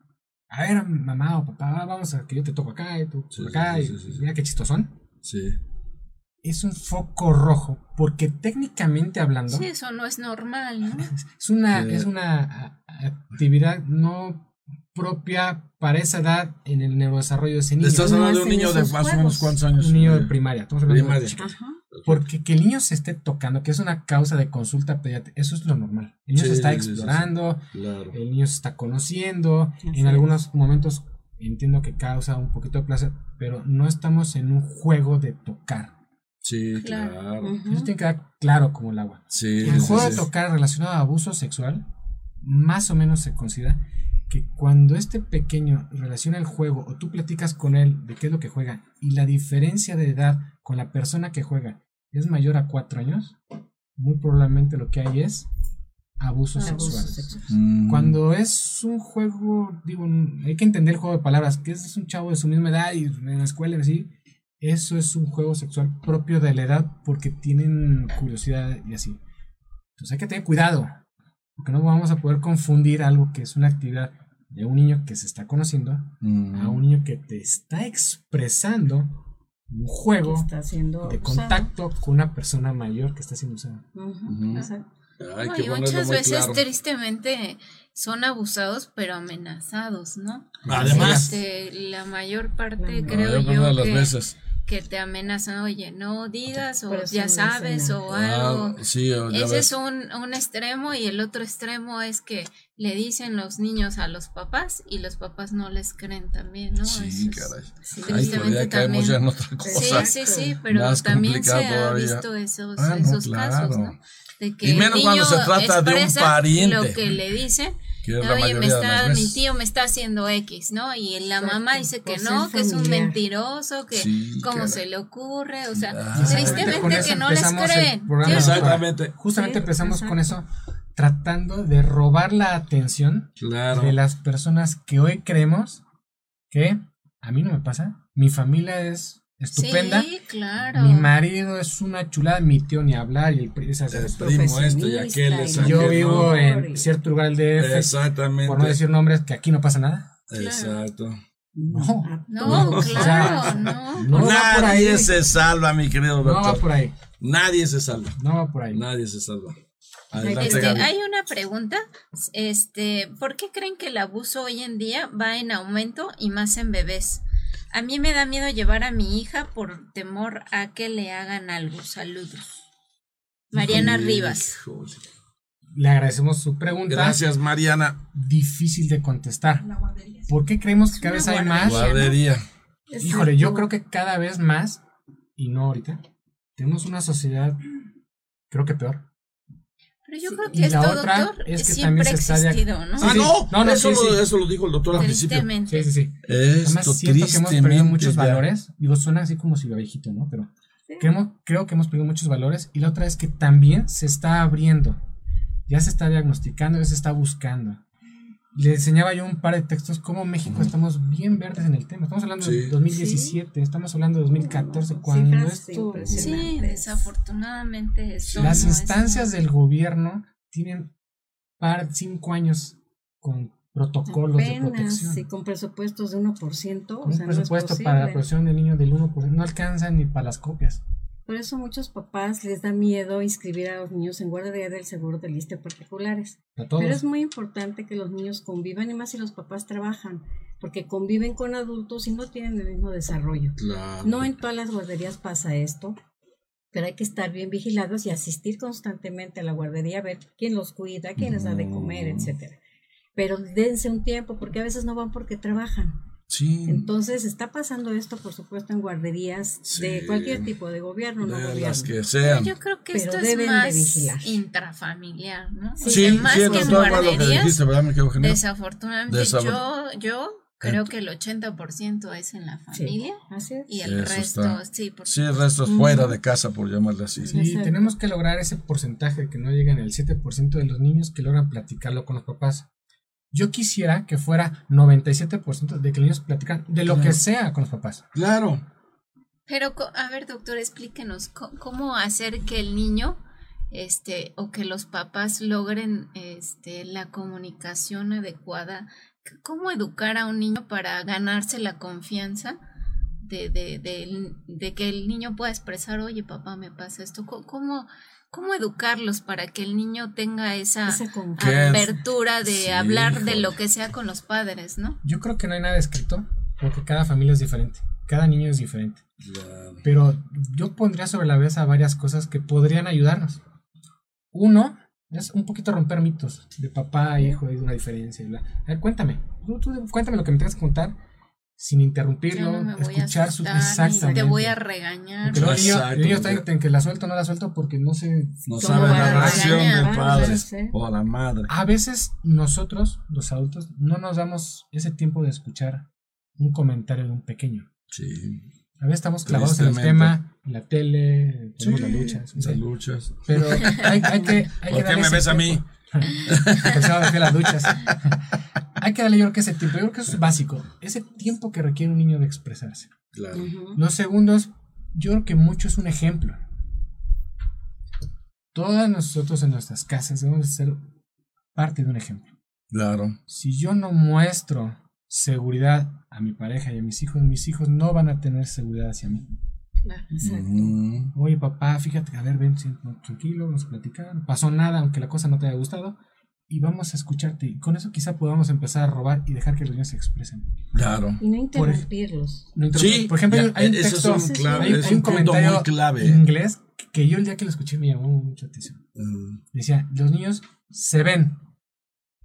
A ver, mamá o papá, vamos a que yo te toco acá y tú acá. y mira qué chistosón. Sí. Es un foco rojo, porque técnicamente hablando. Sí, eso no es normal, ¿no? Es una, es una actividad no propia para esa edad en el neurodesarrollo de ese niño. Estás hablando de un niño de más o menos cuántos años. Un niño de primaria. primaria. Porque que el niño se esté tocando, que es una causa de consulta pediátrica, eso es lo normal. El niño se está explorando, el niño se está conociendo, en algunos momentos entiendo que causa un poquito de placer, pero no estamos en un juego de tocar. Sí, claro. Eso tiene que quedar claro como el agua. el juego de tocar relacionado a abuso sexual, más o menos se considera que cuando este pequeño relaciona el juego o tú platicas con él de qué es lo que juega y la diferencia de edad con la persona que juega es mayor a cuatro años, muy probablemente lo que hay es abuso, sexual. Mm. Cuando es un juego, digo, hay que entender el juego de palabras, que es un chavo de su misma edad y en la escuela así, eso es un juego sexual propio de la edad porque tienen curiosidad y así. Entonces hay que tener cuidado, porque no vamos a poder confundir algo que es una actividad de un niño que se está conociendo a mm. un niño que te está expresando un juego está de contacto con una persona mayor que está siendo usada. y muchas veces tristemente son abusados pero amenazados, ¿no? Además, este, la mayor parte creo yo de las que, veces que te amenazan, oye, no digas o ya sabes o algo. Ese es un, un, extremo y el otro extremo es que le dicen los niños a los papás y los papás no les creen también, ¿no? Sí, caray. Ahí caemos ya en otra cosa. Sí, sí, sí, pero también se ha visto esos, ah, esos casos, ¿no? De que y menos cuando se trata de un pariente. Lo que le dicen Oye, me está, mi tío me está haciendo X, ¿no? Y la mamá dice que no, que es un mentiroso, que cómo se le ocurre, o sea, ah. tristemente que no les creen. Exactamente. Justamente empezamos con eso, tratando de robar la atención de las personas que hoy creemos que a mí no me pasa, mi familia es estupenda. Sí, claro. Mi marido es una chulada, mi tío ni hablar y el, primo esto y aquel Yo vivo en cierto lugar del DF. Exactamente. Por no decir nombres, que aquí no pasa nada. Exacto. No, no, claro, no. no Nadie se salva, mi querido doctor. No va por ahí. Nadie se salva. No va por ahí. Nadie se salva. Este, hay una pregunta, este, ¿por qué creen que el abuso hoy en día va en aumento y más en bebés? A mí me da miedo llevar a mi hija por temor a que le hagan algo. Saludos. Mariana Rivas. Le agradecemos su pregunta. Gracias, Mariana. Difícil de contestar. ¿Por qué creemos que cada vez hay más? Guardería. Híjole, yo creo que cada vez más, y no ahorita, tenemos una sociedad, creo que peor. Pero yo creo que esto, doctor, es que siempre ha existido, ¿no? ah, no, no, no eso, lo, eso, lo, dijo el doctor al principio. Sí, sí, sí. Además, siento que hemos perdido muchos valores. Digo, suena así como si lo viejito, ¿no? Pero creo que hemos perdido muchos valores. Y la otra es que también se está abriendo. Ya se está diagnosticando, ya se está buscando le enseñaba yo un par de textos como México estamos bien verdes en el tema. Estamos hablando de 2017, estamos hablando de 2014 cuando esto Sí, desafortunadamente Las instancias del gobierno tienen par cinco años con protocolos de protección. Sí, con presupuestos de 1%. un presupuesto para la protección del niño del 1%, no alcanzan ni para las copias. Por eso muchos papás les da miedo inscribir a los niños en guardería del seguro de lista particulares. Pero es muy importante que los niños convivan y más si los papás trabajan, porque conviven con adultos y no tienen el mismo desarrollo. No en todas las guarderías pasa esto, pero hay que estar bien vigilados y asistir constantemente a la guardería a ver quién los cuida, quién les da de comer, mm. etcétera. Pero dense un tiempo, porque a veces no van porque trabajan. Entonces está pasando esto, por supuesto, en guarderías de cualquier tipo de gobierno, no gobierno. Las que sean. Yo creo que esto es más intrafamiliar, ¿no? Sí, más que en guarderías. desafortunadamente, yo, yo creo que el 80% es en la familia y el resto, sí, por sí, el resto es fuera de casa, por llamarle así. Sí, tenemos que lograr ese porcentaje que no llega en el 7% de los niños que logran platicarlo con los papás. Yo quisiera que fuera 97% de que los niños platican de lo que sea con los papás. Claro. Pero, a ver, doctor, explíquenos, ¿cómo hacer que el niño, este, o que los papás logren, este, la comunicación adecuada? ¿Cómo educar a un niño para ganarse la confianza de, de, de, de que el niño pueda expresar, oye, papá, me pasa esto? ¿Cómo, cómo educarlos para que el niño tenga esa, apertura de hablar de lo que sea con los padres, ¿no? Yo creo que no hay nada escrito, porque cada familia es diferente, cada niño es diferente. Pero yo pondría sobre la mesa varias cosas que podrían ayudarnos. Uno es un poquito romper mitos de papá hijo, hay una diferencia. A ver, cuéntame, cuéntame lo que me tengas que contar sin interrumpirlo, escuchar su exactamente. Te voy a regañar. Pero el niño, está en que la suelto o no la suelto porque no sé. No sabe la relación del padre o la madre. A veces nosotros, los adultos, no nos damos ese tiempo de escuchar un comentario de un pequeño. Sí. A veces estamos clavados en el tema, en la tele, sí, las luchas. Las luchas. Pero hay, hay que. Hay ¿Por qué me ves a mí? Las. Hay que darle yo creo que ese tiempo. Yo creo que eso es básico. Ese tiempo que requiere un niño de expresarse. Claro. Los segundos, yo creo que mucho es un ejemplo. Todas nosotros en nuestras casas debemos ser parte de un ejemplo. Claro. Si yo no muestro seguridad a mi pareja y a mis hijos, mis hijos no van a tener seguridad hacia mí. Claro, exacto. Oye, papá, fíjate, a ver, ven, tranquilo, vamos a platicar. No pasó nada, aunque la cosa no te haya gustado y vamos a escucharte. Y con eso quizá podamos empezar a robar y dejar que los niños se expresen. Claro. Y no interrumpirlos. sí, por ejemplo, hay un texto, es un, clave, hay, un, comentario clave. en inglés que yo el día que lo escuché me llamó mucha atención. Mm. Decía, los niños se ven,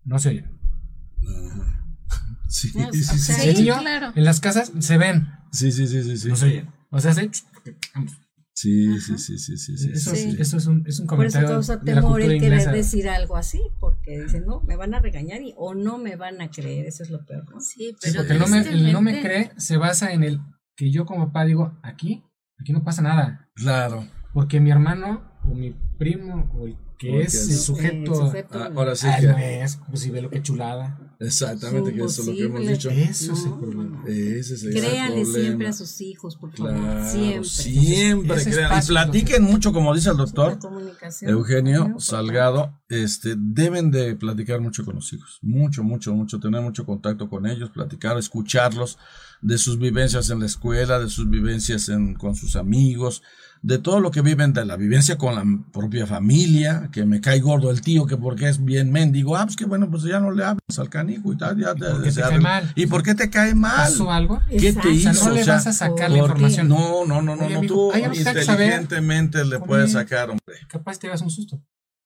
no se oyen. Sí, sí, sí, sí, El niño en las casas se ven. Sí, sí, sí, sí, sí. No se oyen. O sea, se... Sí, sí, sí, sí, sí, sí. Eso, eso es, un, es un comentario. Por eso causa temor el querer decir algo así, porque dicen, no, me van a regañar y, o no me van a creer, eso es lo peor. ¿no? Sí, pero porque no me, el no me cree se basa en el que yo como papá digo, aquí, aquí no pasa nada. Claro. Porque mi hermano o mi primo o el que es, el sujeto, ah, ahora sí que no es, pues si ve lo que chulada. Exactamente, que eso es lo que hemos dicho. Eso es el problema. Ese es el Créanle siempre a sus hijos, por favor. siempre. Siempre crean. Y platiquen mucho, como dice el doctor Eugenio Salgado. Este, deben de platicar mucho con los hijos. Mucho, mucho, mucho. Tener mucho contacto con ellos, platicar, escucharlos de sus vivencias en la escuela, de sus vivencias en, con sus amigos, de todo lo que viven, de la vivencia con la propia familia, que me cae gordo el tío, que porque es bien mendigo, ah, pues que bueno, pues ya no le hables al canijo y tal, ya te, te cae mal. ¿Y por qué te cae mal? ¿Pasó algo? ¿Qué te hizo? O sea, no le vas a sacar la información. No, no, no, no, no tú inteligentemente le puedes sacar, hombre. Capaz te das un susto.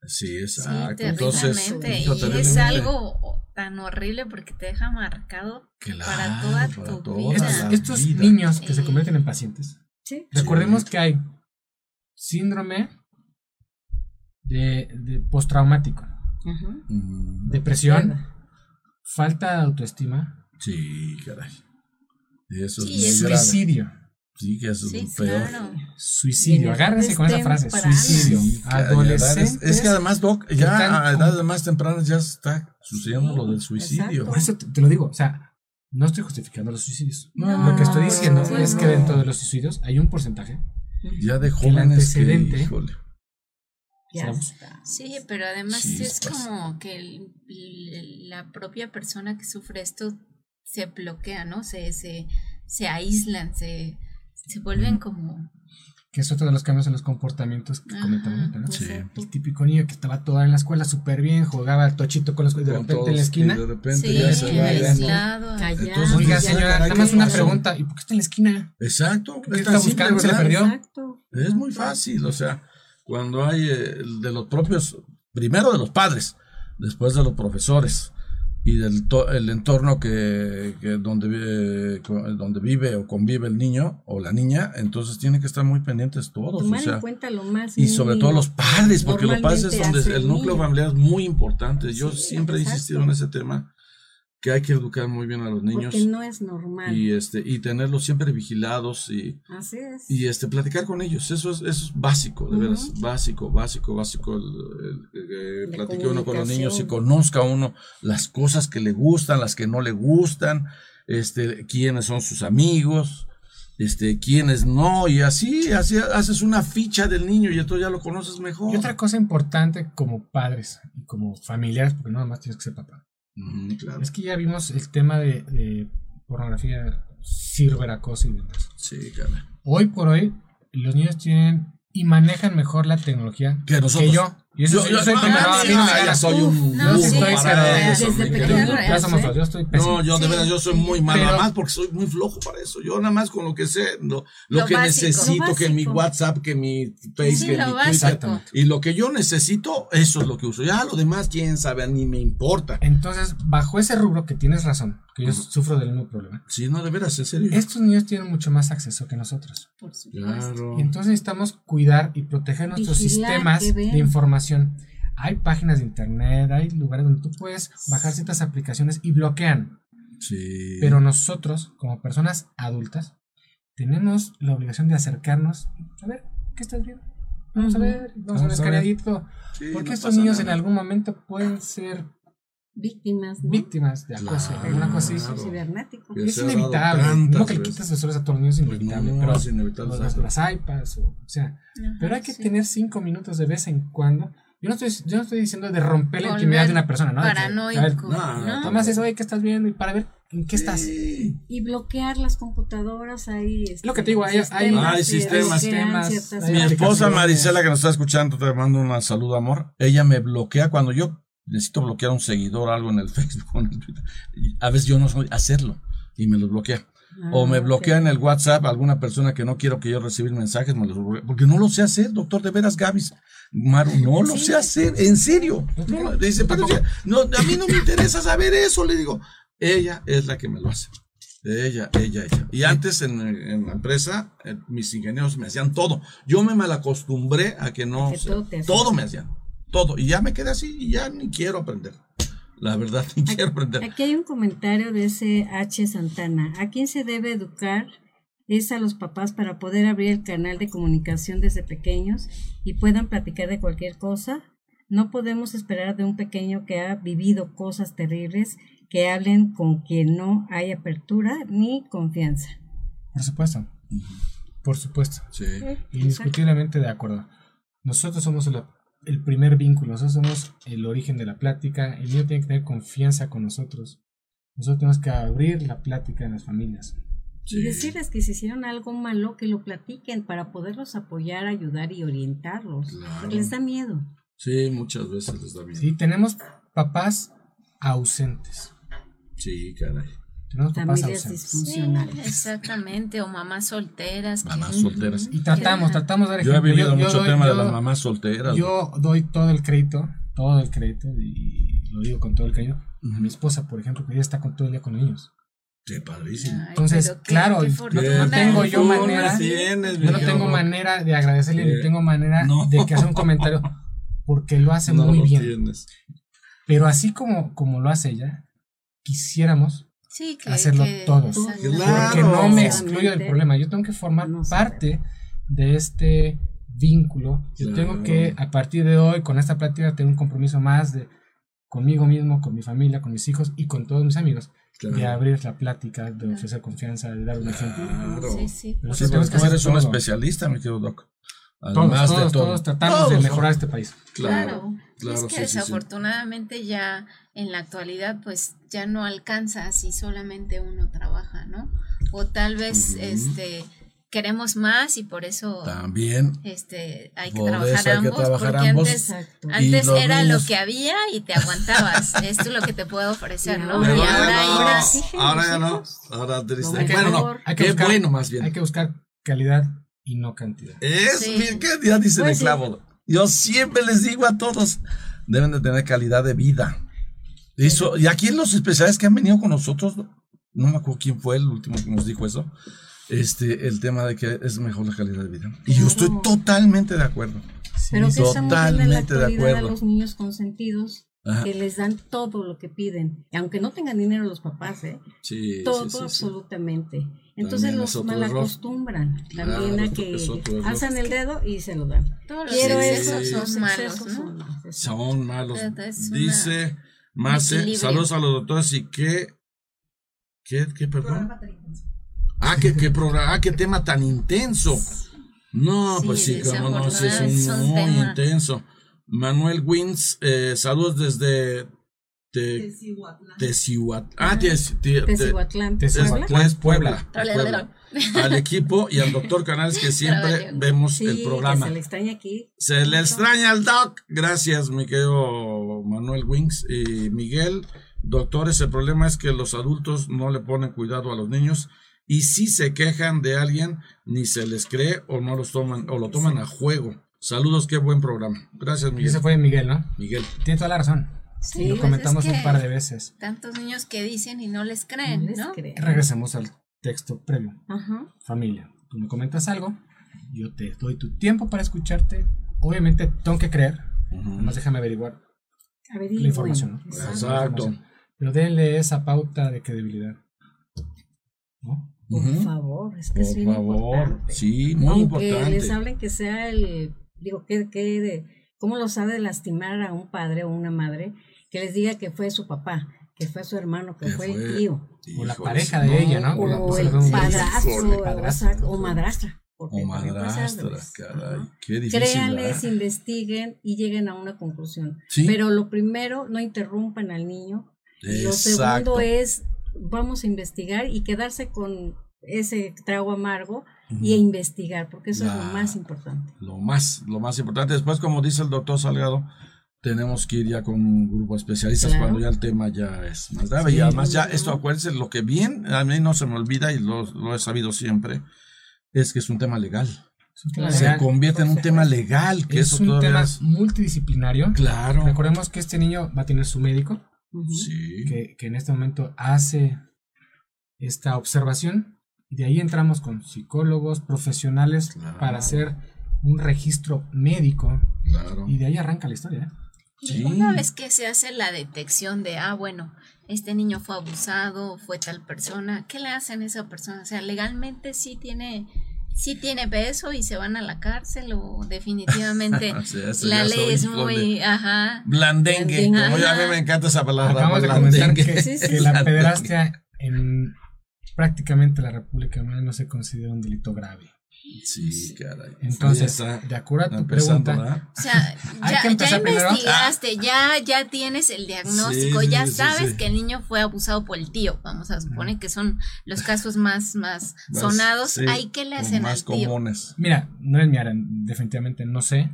Sí, exacto. Entonces, y es algo tan horrible porque te deja marcado para toda tu vida. Estos, niños que se convierten en pacientes. ¿Sí? Recordemos que hay síndrome de, de postraumático, depresión, falta de autoestima. Sí, caray. Eso es suicidio. Sí, que eso es peor. Suicidio, agárrense con esa frase, suicidio. Adolescente. Es que además, Doc, ya a edades más tempranas ya está sucediendo lo del suicidio. Por eso te, lo digo, o sea, no estoy justificando los suicidios. lo que estoy diciendo es que dentro de los suicidios hay un porcentaje ya de jóvenes que, Ya está. Sí, pero además es como que la propia persona que sufre esto se bloquea, ¿no? Se, se, se aíslan, se, se vuelven como que es otro de los cambios en los comportamientos que comentamos ¿no? Sí. El típico niño que estaba toda en la escuela súper bien, jugaba al tochito con los y de repente en la esquina. de repente ya se va aislado, callado. Oiga, señora, nada más una pregunta, ¿y por qué está en la esquina? Exacto. ¿Qué está buscando? ¿Se le perdió? Exacto. Es muy fácil, o sea, cuando hay eh, de los propios, primero de los padres, después de los profesores, y del el entorno que, donde, vive, donde vive o convive el niño o la niña, entonces tiene que estar muy pendientes todos. Tomar en cuenta lo más y sobre todo los padres, porque los padres es donde el núcleo familiar es muy importante. Yo siempre he insistido en ese tema que hay que educar muy bien a los niños. Porque no es normal. Y este, y tenerlos siempre vigilados y, Así es. y este, platicar con ellos. Eso es, eso es básico, de veras, básico, básico, básico. El, el, platique uno con los niños y conozca uno las cosas que le gustan, las que no le gustan, este, quiénes son sus amigos. este, quiénes no, y así, así haces una ficha del niño y entonces ya lo conoces mejor. Y otra cosa importante como padres y como familiares, porque no nada más tienes que ser papá. Es que ya vimos el tema de, de pornografía, ciberacoso y demás. Sí, claro. Hoy por hoy, los niños tienen y manejan mejor la tecnología que, nosotros. que yo. Y eso, yo, soy, ya soy un no, sí, para eso. Desde pequeño ya somos yo estoy No, yo de verdad yo soy muy malo, nada más porque soy muy flojo para eso. Yo nada más con lo que sé, lo, lo, que necesito, que mi WhatsApp, que mi Face, que mi Twitter. Y lo que yo necesito, eso es lo que uso. Ya lo demás, quién sabe, ni me importa. Entonces, bajo ese rubro que tienes razón, que yo sufro del mismo problema. Sí, no, de veras, en serio. Estos niños tienen mucho más acceso que nosotros. Por supuesto. Y entonces necesitamos cuidar y proteger nuestros sistemas de información. Hay páginas de internet, hay lugares donde tú puedes bajar ciertas aplicaciones y bloquean. Sí. Pero nosotros, como personas adultas, tenemos la obligación de acercarnos a ver, ¿qué estás viendo? Vamos a ver, vamos, a ver escaneadito. porque estos niños en algún momento pueden ser víctimas, ¿no? víctimas de acoso, alguna cosa así. Cibernético. Es inevitable. No que le quites los a todos los niños es pues inevitable, pero es inevitable las, las iPads, o, o sea, pero hay que tener cinco minutos de vez en cuando yo no estoy, yo no estoy diciendo de romper la intimidad de una persona, ¿no? Paranoico. no, no, Tomas eso, oye, ¿qué estás viendo? Y para ver en qué estás. Y bloquear las computadoras ahí. Este, Lo que te digo, hay, hay, hay sistemas. Mi esposa Marisela, que nos está escuchando, te mando un saludo, amor. Ella me bloquea cuando yo necesito bloquear un seguidor o algo en el Facebook o en el Twitter. A veces yo no soy hacerlo y me lo bloquea. O me ah, bloquea en el WhatsApp alguna persona que no quiero que yo recibir mensajes, me los porque no lo sé hacer, doctor, de veras, Gavis. Maru, no lo sé hacer, en serio. Dice, no, a mí no me interesa saber eso, le digo. Ella es la que me lo hace. Ella, ella, ella. Y antes en, la empresa, eh, mis ingenieros me hacían todo. Yo me malacostumbré a que no. todo, me hacían. Todo. Y ya me quedé así y ya ni quiero aprender. La verdad, ni quiero aprender. Aquí hay un comentario de ese H. Santana. ¿A quién se debe educar es a los papás para poder abrir el canal de comunicación desde pequeños y puedan platicar de cualquier cosa. No podemos esperar de un pequeño que ha vivido cosas terribles que hablen con quien no hay apertura ni confianza. Por supuesto. Por supuesto. Sí. Indiscutiblemente de acuerdo. Nosotros somos el, el, primer vínculo, nosotros somos el origen de la plática. El niño tiene que tener confianza con nosotros. Nosotros tenemos que abrir la plática en las familias. Y decirles que si hicieron algo malo, que lo platiquen para poderlos apoyar, ayudar y orientarlos. les da miedo. Sí, muchas veces les da miedo. Sí, tenemos papás ausentes. Sí, caray. Tenemos papás disfuncionales. exactamente, o mamás solteras. Mamás solteras. Y tratamos, tratamos de dar Yo he vivido mucho tema de las mamás solteras. Yo doy todo el crédito, todo el crédito, y lo digo con todo el cariño. Mi esposa, por ejemplo, que ella está con todo el día con ellos. Qué padrísimo. Entonces, claro, no, tengo yo manera, no tengo manera de agradecerle, ni tengo manera de que haga un comentario, porque lo hace muy bien. Pero así como, como lo hace ella, quisiéramos hacerlo todos. porque no me excluyo del problema. Yo tengo que formar parte de este vínculo. Yo tengo que, a partir de hoy, con esta plática, tener un compromiso más de conmigo mismo, con mi familia, con mis hijos y con todos mis amigos de abrir la plática, de ofrecer confianza, de dar un ejemplo. Sí, sí. Pero sí, tú eres un especialista, mi querido Doc. Además todos, todos, todos tratamos de mejorar este país. Claro, claro. es que desafortunadamente ya en la actualidad pues ya no alcanza si solamente uno trabaja, ¿no? O tal vez este queremos más y por eso también este hay que trabajar ambos porque antes, antes era lo que había y te aguantabas. Esto es lo que te puedo ofrecer no, y ahora ahora, ahora ya no. ahora triste. Bueno no hay que buscar, bueno más bien. hay que buscar calidad y no cantidad es sí. qué día dice pues el clavo yo siempre les digo a todos deben de tener calidad de vida eso y aquí en los especiales que han venido con nosotros no me acuerdo quién fue el último que nos dijo eso este, el tema de que es mejor la calidad de vida. Y yo estoy totalmente de acuerdo. Pero que totalmente de acuerdo. a los niños consentidos que les dan todo lo que piden, aunque no tengan dinero los papás, ¿eh? Sí, todo absolutamente. Entonces los malacostumbran también a que alzan el dedo y se lo dan. Quiero eso, son, malos, son malos. Dice Marce, saludos a los doctores y que, ¿qué, qué, perdón? Ah, qué, qué programa, ah, qué tema tan intenso. No, pues sí, como no, sí, es un, muy intenso. Manuel Wins, eh, saludos desde Tecihuatlán. Ah, Tecihuatlán. Tecihuatlán, Puebla. Al equipo y al doctor Canales que siempre vemos el programa. se le extraña aquí. Se le extraña al doc. Gracias, mi querido Manuel Wings y Miguel. Doctores, el problema es que los adultos no le ponen cuidado a los niños y si se quejan de alguien, ni se les cree o no los toman o lo toman a juego. Saludos, qué buen programa. Gracias, Miguel. Ese fue Miguel, ¿no? Miguel. Tiene toda la razón. Sí, lo pues comentamos un par de veces. Tantos niños que dicen y no les creen, ¿no? Regresemos al texto previo. Familia, tú me comentas algo, yo te doy tu tiempo para escucharte. Obviamente tengo que creer, además déjame averiguar la información. Exacto. Pero denle esa pauta de credibilidad. ¿No? Por favor, es que es bien importante. Sí, muy Aunque importante. les hablen que sea el, digo, que, que de, cómo lo sabe lastimar a un padre o una madre, que les diga que fue su papá, que fue su hermano, que, fue, el tío. O la pareja de ella, ¿no? O, el padrastro, o, madrastra. O madrastra, caray, qué difícil. Créanles, investiguen y lleguen a una conclusión. Pero lo primero, no interrumpan al niño. Lo segundo es vamos a investigar y quedarse con ese trago amargo y a investigar, porque eso es lo más importante. Lo más, lo más importante. Después, como dice el doctor Salgado, tenemos que ir ya con un grupo de especialistas cuando ya el tema ya es más grave. y además ya esto, acuérdense, lo que bien, a mí no se me olvida y lo, he sabido siempre, es que es un tema legal. se convierte en un tema legal, que es eso un tema multidisciplinario. Claro. Recordemos que este niño va a tener su médico, que, en este momento hace esta observación y de ahí entramos con psicólogos, profesionales para hacer un registro médico. Y de ahí arranca la historia. ¿eh? una vez que se hace la detección de, ah, bueno, este niño fue abusado, fue tal persona, ¿qué le hacen a esa persona? O sea, legalmente sí tiene sí tiene peso y se van a la cárcel o definitivamente la ley es muy ajá. Blandengue como a mí me encanta esa palabra acabamos de comentar que, la pederastia en prácticamente la República no se considera un delito grave Sí, caray. Entonces, de acuerdo a tu pregunta, o sea, ya, investigaste, ya, ya tienes el diagnóstico, ya sabes que el niño fue abusado por el tío. Vamos a suponer que son los casos más, más, sonados. ¿Hay que le hacen más al tío? comunes. Mira, no es mi área, definitivamente no sé.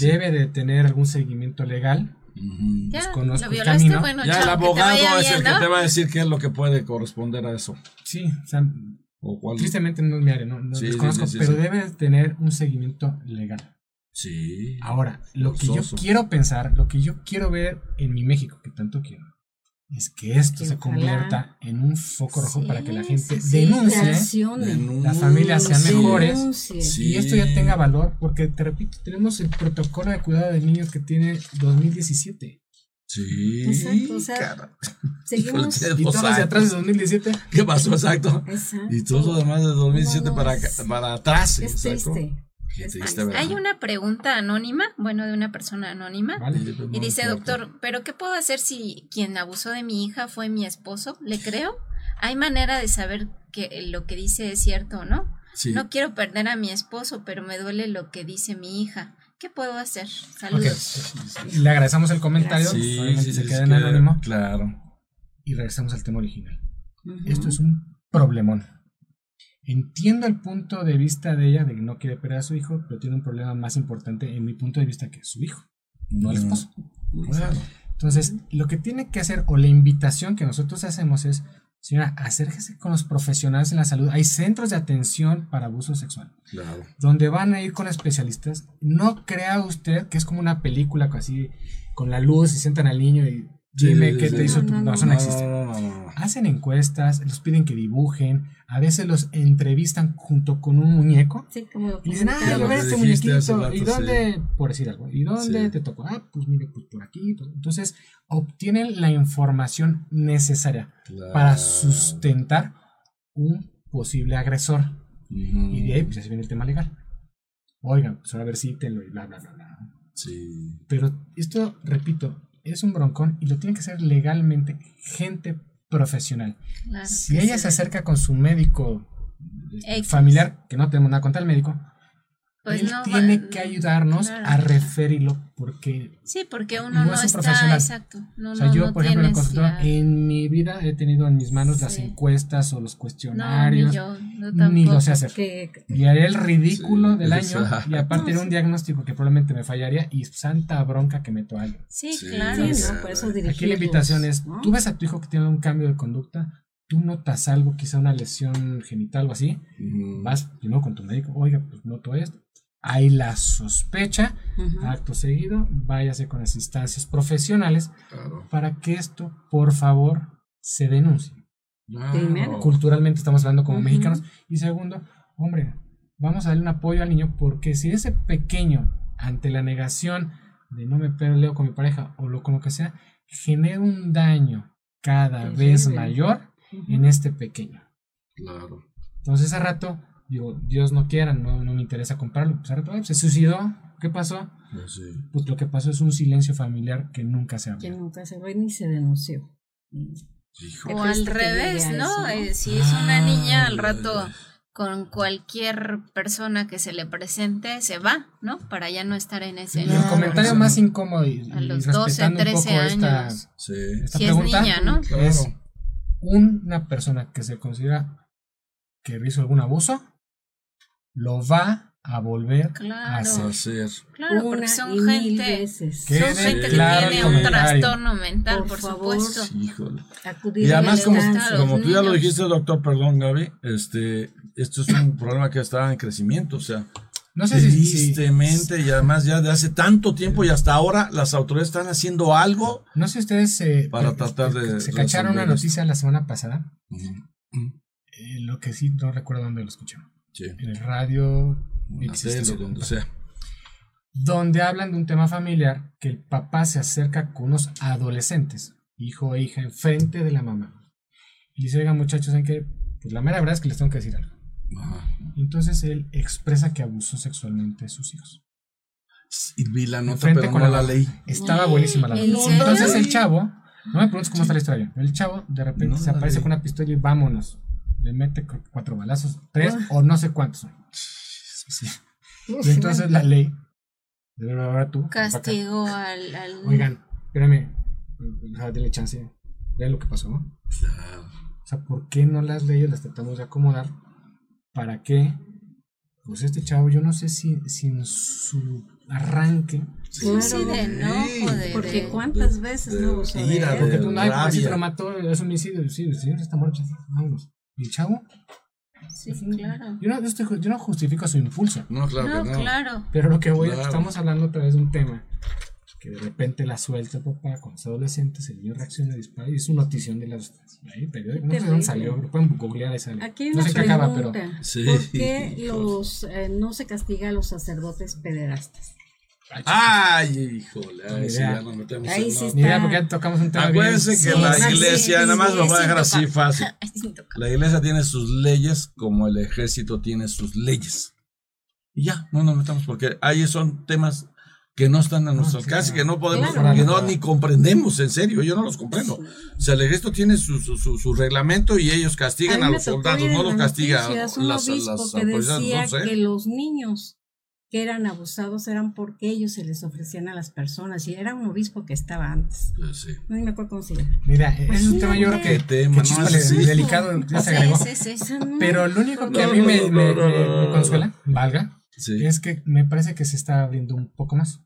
Debe de tener algún seguimiento legal. Ya, lo violaste, bueno, ya el abogado es el que te va a decir qué es lo que puede corresponder a eso. Sí, o sea, Tristemente no es mi área, no, desconozco, pero debe tener un seguimiento legal. Sí. Ahora, lo que yo quiero pensar, lo que yo quiero ver en mi México, que tanto quiero, es que esto se convierta en un foco rojo para que la gente denuncie, las familias sean mejores y esto ya tenga valor, porque te repito, tenemos el protocolo de cuidado de niños que tiene 2017. Sí, Exacto, o sea, seguimos. Y todo hacia atrás de 2017. ¿Qué pasó? Exacto. Y todo lo demás de 2017 para, para atrás. Es triste. Hay una pregunta anónima, bueno, de una persona anónima, y dice, doctor, ¿pero qué puedo hacer si quien abusó de mi hija fue mi esposo? ¿Le creo? ¿Hay manera de saber que lo que dice es cierto o no? No quiero perder a mi esposo, pero me duele lo que dice mi hija. ¿Qué puedo hacer? Saludos. Le agradecemos el comentario. Sí, sí, se queda en anónimo. Claro. Y regresamos al tema original. Esto es un problemón. Entiendo el punto de vista de ella de que no quiere perder a su hijo, pero tiene un problema más importante en mi punto de vista que es su hijo, no el esposo. Entonces, lo que tiene que hacer o la invitación que nosotros hacemos es Señora, acérquese con los profesionales en la salud. Hay centros de atención para abuso sexual. Claro. Donde van a ir con especialistas. No crea usted que es como una película así, con la luz y sientan al niño y dime qué te hizo tu... No, eso no existe. Hacen encuestas, los piden que dibujen, a veces los entrevistan junto con un muñeco. Sí, como y dicen, ah, yo este muñequito. ¿Y dónde? Por decir algo. ¿Y dónde te tocó? Ah, pues mire, pues por aquí. Entonces, obtienen la información necesaria para sustentar un posible agresor. Y de ahí, pues ya se viene el tema legal. Oigan, pues ahora a ver si te lo y bla, bla, bla, bla. Sí. Pero esto, repito, es un broncón y lo tiene que hacer legalmente gente profesional. si ella se acerca con su médico familiar, que no tenemos nada contra el médico, pues él tiene que ayudarnos a referirlo porque sí porque uno no, es un está profesional. exacto o sea yo por ejemplo en mi vida he tenido en mis manos las encuestas o los cuestionarios ni, yo, ni lo sé hacer. Y haré el ridículo del año y aparte era un diagnóstico que probablemente me fallaría y santa bronca que meto algo sí, claro. por eso aquí la invitación es tú ves a tu hijo que tiene un cambio de conducta tú notas algo, quizá una lesión genital o así, vas primero con tu médico, oiga, pues noto esto, hay la sospecha, acto seguido, váyase con las instancias profesionales para que esto, por favor, se denuncie. Culturalmente estamos hablando como mexicanos. Y segundo, hombre, vamos a darle un apoyo al niño porque si ese pequeño, ante la negación de no me peleo con mi pareja o lo con lo que sea, genera un daño cada vez mayor en este pequeño. Claro. Entonces, a rato Digo, Dios no quiera, no, no me interesa comprarlo. Pues, se suicidó. ¿Qué pasó? Pues, pues lo que pasó es un silencio familiar que nunca se abrió. Que nunca se ve ni se denunció. O al revés, ¿no? Eh, si es una niña, al rato con cualquier persona que se le presente se va, ¿no? Para ya no estar en ese. el comentario más incómodo y, a los 12, 13 años. Esta, si es niña, ¿no? Es una persona que se considera que hizo algún abuso lo va a volver a hacer. Claro, porque son gente, son gente que tiene un trastorno mental, por, supuesto. y además, como, como tú ya lo dijiste, doctor, perdón, Gaby, este, esto es un problema que está en crecimiento, o sea, no sé tristemente y además ya de hace tanto tiempo y hasta ahora las autoridades están haciendo algo. No sé ustedes eh, para tratar de se cacharon una noticia la semana pasada. Eh, lo que sí no recuerdo dónde lo escuché en el radio, donde sea. Donde hablan de un tema familiar que el papá se acerca con unos adolescentes, hijo e hija, enfrente de la mamá. Y dice, oigan muchachos, en que pues la mera verdad es que les tengo que decir algo. Entonces él expresa que abusó sexualmente de sus hijos. Y vi la nota, pero con la, ley. Estaba buenísima la nota. Entonces el chavo, no me preguntes cómo está la historia, el chavo de repente se aparece con una pistola y vámonos. Le mete cuatro balazos, tres o no sé cuántos. Y entonces la ley, ahora tú, castigó al, al, Oigan, espérame, dale chance, vean lo que pasó. O sea, ¿por qué no las leyes las tratamos de acomodar para que, pues este chavo, yo no sé si sin su arranque. Claro, de enojo, de, porque cuántas veces no lo sabemos. Porque tú no si te lo mató, es homicidio, sí, el señor está muerto, vámonos. ¿Y chavo? Sí, claro. Yo no, yo no justifico su impulso. No, claro. No, claro. Pero lo que voy, estamos hablando otra vez de un tema que de repente la suelta papá con los adolescentes, el niño reacciona y dispara y es una notición de las ahí, periódicos, no sé dónde salió, lo pueden googlear y sale. Aquí no sé qué acaba, pero ¿por qué los, eh, no se castiga a los sacerdotes pederastas? Ay, híjole, ahí sí ya nos metemos ahí sí está. Mira, porque tocamos un tema Acuérdense que la iglesia, nada más lo voy a dejar así fácil. La iglesia tiene sus leyes como el ejército tiene sus leyes. Y ya, no nos metamos porque ahí son temas que no están a nuestro alcance, que no podemos, que no ni comprendemos, en serio, yo no los comprendo. O sea, el ejército tiene su, su, su, reglamento y ellos castigan a, los soldados, no los castiga las, las, que decía que los niños que eran abusados eran porque ellos se les ofrecían a las personas y era un obispo que estaba antes. Sí. No me acuerdo cómo se llama. Mira, es un tema yo creo que, tema, delicado, ya se agregó. Pero lo único que a mí me, me, consuela, valga, es que me parece que se está abriendo un poco más.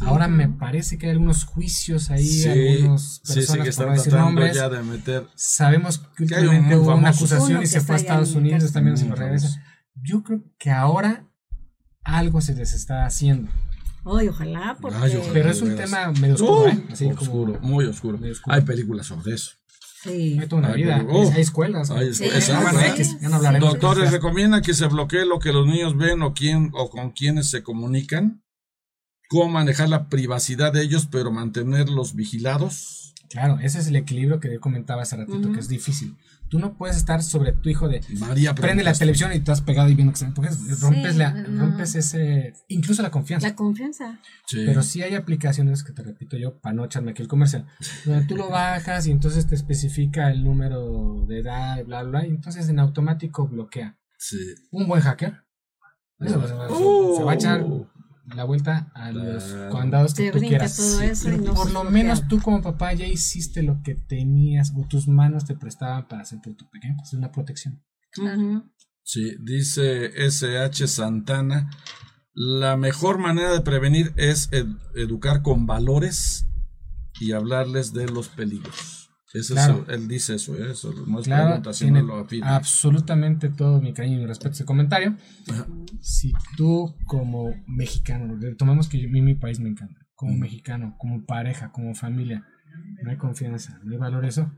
Ahora me parece que hay algunos juicios ahí, algunos personas que están decir nombres. Ya de meter. Sabemos que, últimamente hubo una acusación y se fue a Estados Unidos, también se lo regresa. Yo creo que ahora algo se les está haciendo. Ay, ojalá, porque... Pero es un tema medio oscuro, ¿eh? Así oscuro, muy oscuro. Hay películas sobre eso. Sí. Hay toda una vida. hay, escuelas. Hay escuelas. Doctores, recomienda que se bloquee lo que los niños ven o, quién, o con quienes se comunican. Cómo manejar la privacidad de ellos, pero mantenerlos vigilados. Claro, ese es el equilibrio que yo comentaba hace ratito, que es difícil. Tú no puedes estar sobre tu hijo de María, prende la televisión y te has pegado y viendo que se rompes, la, rompes ese incluso la confianza. La confianza. Pero sí hay aplicaciones que te repito yo para no echarme aquí el comercial, donde tú lo bajas y entonces te especifica el número de edad, bla bla, y entonces en automático bloquea. Un buen hacker. se va a echar uh. La vuelta a los condados que tú quieras. por lo menos tú como papá ya hiciste lo que tenías o tus manos te prestaban para hacer por tu pequeño. Es una protección. Sí, dice SH Santana. La mejor manera de prevenir es educar con valores y hablarles de los peligros. Eso él dice eso, ¿eh? eso no es pregunta, sino lo afirma. Absolutamente todo mi cariño y mi respeto a ese comentario. Si tú como mexicano, tomemos que a mí mi país me encanta, como mexicano, como pareja, como familia, no hay confianza, no hay valor eso,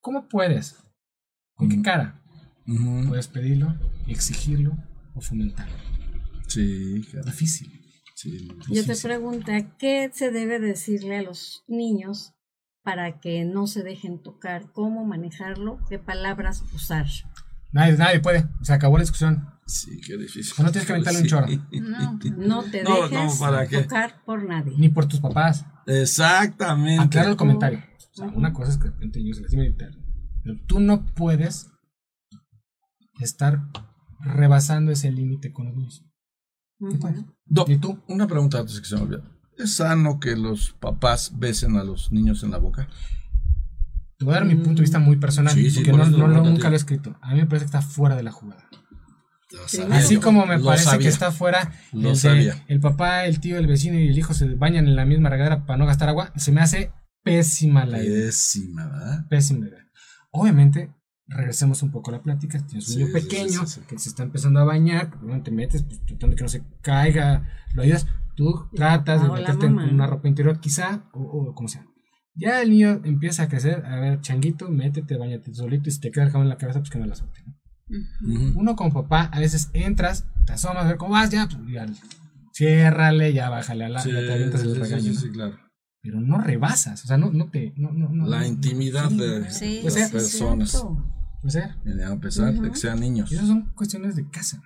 ¿cómo puedes? ¿Con qué cara? Puedes pedirlo, exigirlo o fomentarlo. Sí, claro. Difícil. Sí, Yo te pregunto, ¿qué se debe decirle a los niños para que no se dejen tocar, cómo manejarlo, qué palabras usar. Nadie, nadie puede, se acabó la discusión. Sí, qué difícil. No tienes que aventarle un chorro. No, no te dejes tocar por nadie. Ni por tus papás. Exactamente. Aclaro el comentario. O sea, una cosa es que de repente yo se les meditar, pero tú no puedes estar rebasando ese límite con los niños. ¿Y tú? Una pregunta antes que se me olvide. ¿Es sano que los papás besen a los niños en la boca? Te voy a dar mi punto de vista muy personal, porque no, nunca lo he escrito. A mí me parece que está fuera de la jugada. Así como me parece que está fuera el, el, papá, el tío, el vecino y el hijo se bañan en la misma regadera para no gastar agua, se me hace pésima la idea. Pésima, ¿verdad? Pésima idea. Obviamente, regresemos un poco a la plática. Tienes un niño pequeño que se está empezando a bañar, te metes pues, tratando de que no se caiga, lo ayudas tú tratas de meterte en una ropa interior, quizá, o, como sea. Ya el niño empieza a crecer, a ver, changuito, métete, bañate solito y si te queda el jabón en la cabeza, pues que no la suelte. Uno como papá, a veces entras, te asomas a ver cómo vas, ya, pues ya, ciérrale, ya bájale a la, sí, ya te avientas el regaño. Sí, sí, claro. Pero no rebasas, o sea, no, no te. No, no, la intimidad de las personas. Puede ser. A pesar de que sean niños. Y esas son cuestiones de casa.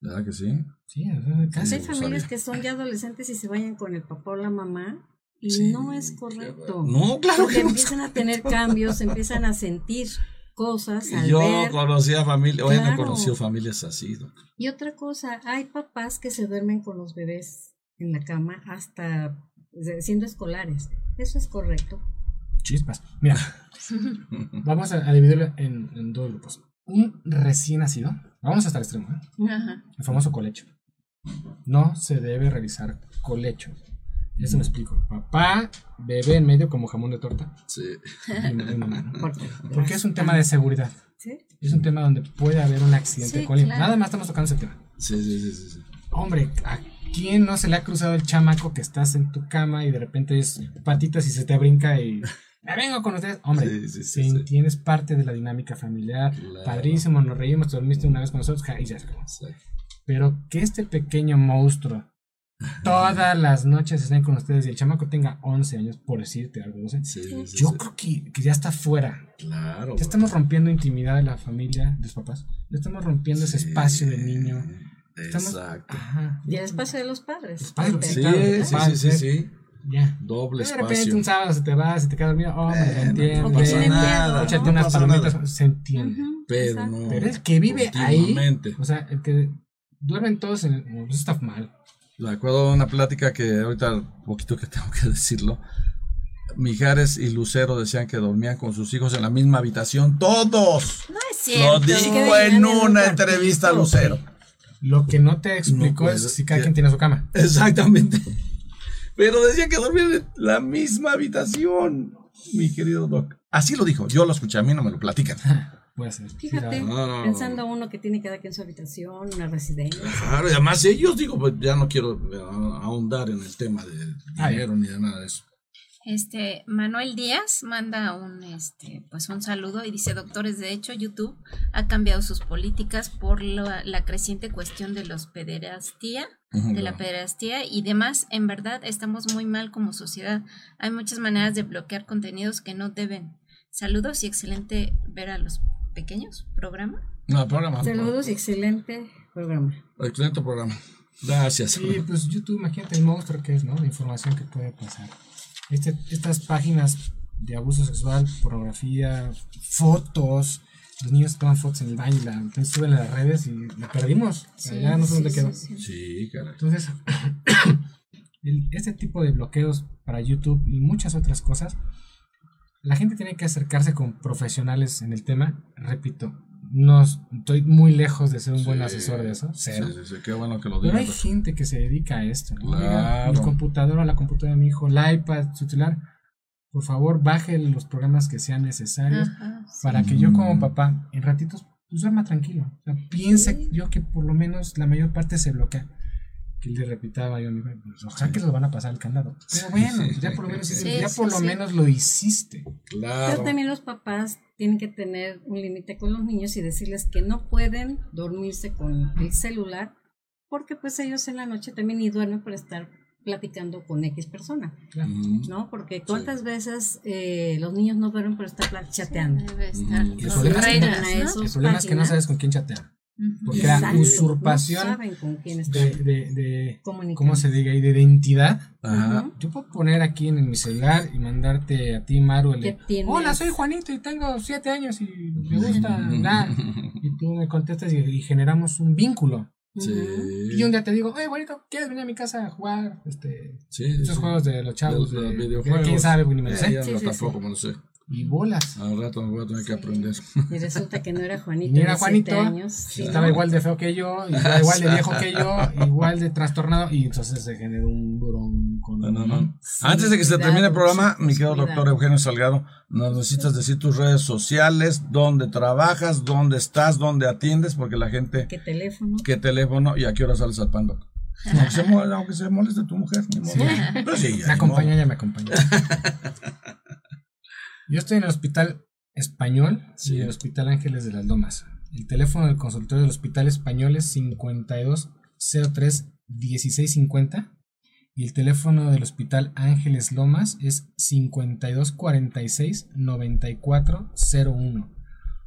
¿Verdad que sí? Sí, casi. Hay familias que son ya adolescentes y se vayan con el papá o la mamá y no es correcto. No, claro Porque empiezan a tener cambios, empiezan a sentir cosas. Al yo conocía familias, bueno, he conocido familias así. Y otra cosa, hay papás que se duermen con los bebés en la cama hasta siendo escolares. ¿Eso es correcto? Chispas. Mira, vamos a, dividirlo en, en dos grupos. Un recién nacido, vamos hasta el extremo, ¿eh? el famoso colecho. No se debe realizar colecho. Ya se me explico. Papá, bebé en medio como jamón de torta. Sí. Porque es un tema de seguridad. ¿Sí? Es un tema donde puede haber un accidente con Nada más estamos tocando ese tema. Sí, sí, sí, sí, Hombre, ¿a quién no se le ha cruzado el chamaco que estás en tu cama y de repente es patitas y se te brinca y me vengo con ustedes. Hombre, si tienes parte de la dinámica familiar, padrísimo, nos reímos, te dormiste una vez con nosotros, y ya se Pero que este pequeño monstruo todas las noches estén con ustedes y el chamaco tenga 11 años, por decirte algo, no sé. yo creo que, que, ya está fuera. Claro. Ya estamos rompiendo intimidad de la familia, de los papás. Ya estamos rompiendo ese espacio del niño. Exacto. Y el espacio de los padres. Los padres, sí, sí, sí, sí. Ya. Doble espacio. De repente un sábado se te va, se te queda dormido. Oh, me entiende. No pasa nada. Échate unas palomitas. Se entiende. pero no. Pero el que vive ahí. O sea, el que duermen todos en. Pues está mal. Me acuerdo de una plática que ahorita, poquito que tengo que decirlo. Mijares y Lucero decían que dormían con sus hijos en la misma habitación. ¡Todos! No es cierto. Lo dijo en una entrevista a Lucero. Lo que no te explicó es si cada quien tiene su cama. Exactamente. Pero decía que dormían en la misma habitación, mi querido Doc. Así lo dijo, yo lo escuché, a mí no me lo platican. Puede ser. Fíjate, pensando uno que tiene cada quien su habitación, una residencia. Claro, y además ellos, digo, pues ya no quiero ahondar en el tema de dinero ni de nada de eso. Este, Manuel Díaz manda un, este, pues un saludo y dice, doctores, de hecho YouTube ha cambiado sus políticas por la, creciente cuestión de los pederastía, de la pederastía y demás. En verdad estamos muy mal como sociedad. Hay muchas maneras de bloquear contenidos que no deben. Saludos y excelente ver a los pequeños. ¿Programa? No, programa. Saludos y excelente programa. Excelente programa. Gracias. Sí, pues YouTube, imagínate el monstruo que es, ¿no? La información que puede pasar. Este, estas páginas de abuso sexual, pornografía, fotos, los niños toman fotos en el baño y la suben a las redes y la perdimos. ya no sé dónde quedó. Sí, caray. Entonces, este tipo de bloqueos para YouTube y muchas otras cosas, la gente tiene que acercarse con profesionales en el tema. Repito, no estoy muy lejos de ser un buen asesor de eso. Cero. Sí, qué bueno que lo Pero hay gente que se dedica a esto. Claro. Mi computadora, la computadora de mi hijo, el iPad, su celular por favor baje los programas que sean necesarios para que yo como papá en ratitos pues duerma tranquilo. O sea, piense yo que por lo menos la mayor parte se bloquea. Que le repitaba yo, pues, ojalá que lo van a pasar el candado. Pero bueno, ya por lo menos, ya por lo, menos lo hiciste. Claro. Pero también los papás tienen que tener un límite con los niños y decirles que no pueden dormirse con el celular porque pues ellos en la noche también ni duermen por estar platicando con X persona, ¿no? Porque cuántas veces eh, los niños no duermen por estar chateando. el problema, es que, no sabes con quién chatear. Porque la usurpación de, de, de ¿cómo se diga? De identidad. Yo puedo poner aquí en mi celular y mandarte a ti, Maru, el Hola, soy Juanito y tengo siete años y me gusta nada. Y tú me contestas y generamos un vínculo. Y un día te digo, oye, bonito, ¿quieres venir a mi casa a jugar este, esos juegos de los chavos? De, videojuegos. ¿Quién sabe? Ni me lo sé. Sí, tampoco me lo sé. Y bolas. Al rato me voy a tener que aprender. Y resulta que no era Juanito. Ni era Juanito. Años, estaba igual de feo que yo, igual de viejo que yo, igual de trastornado. Y entonces se generó un burón con. No, no, Antes de que se termine el programa, mi querido doctor Eugenio Salgado, nos necesitas decir tus redes sociales, dónde trabajas, dónde estás, dónde atiendes, porque la gente. ¿Qué teléfono? ¿Qué teléfono y a qué hora sales al pando? Aunque se, aunque se moleste tu mujer, ni modo. Pues sí, me acompaña, ya me acompaña. Yo estoy en el Hospital Español y el Hospital Ángeles de las Lomas. El teléfono del consultorio del Hospital Español es 5203 1650 y el teléfono del Hospital Ángeles Lomas es 5246 9401.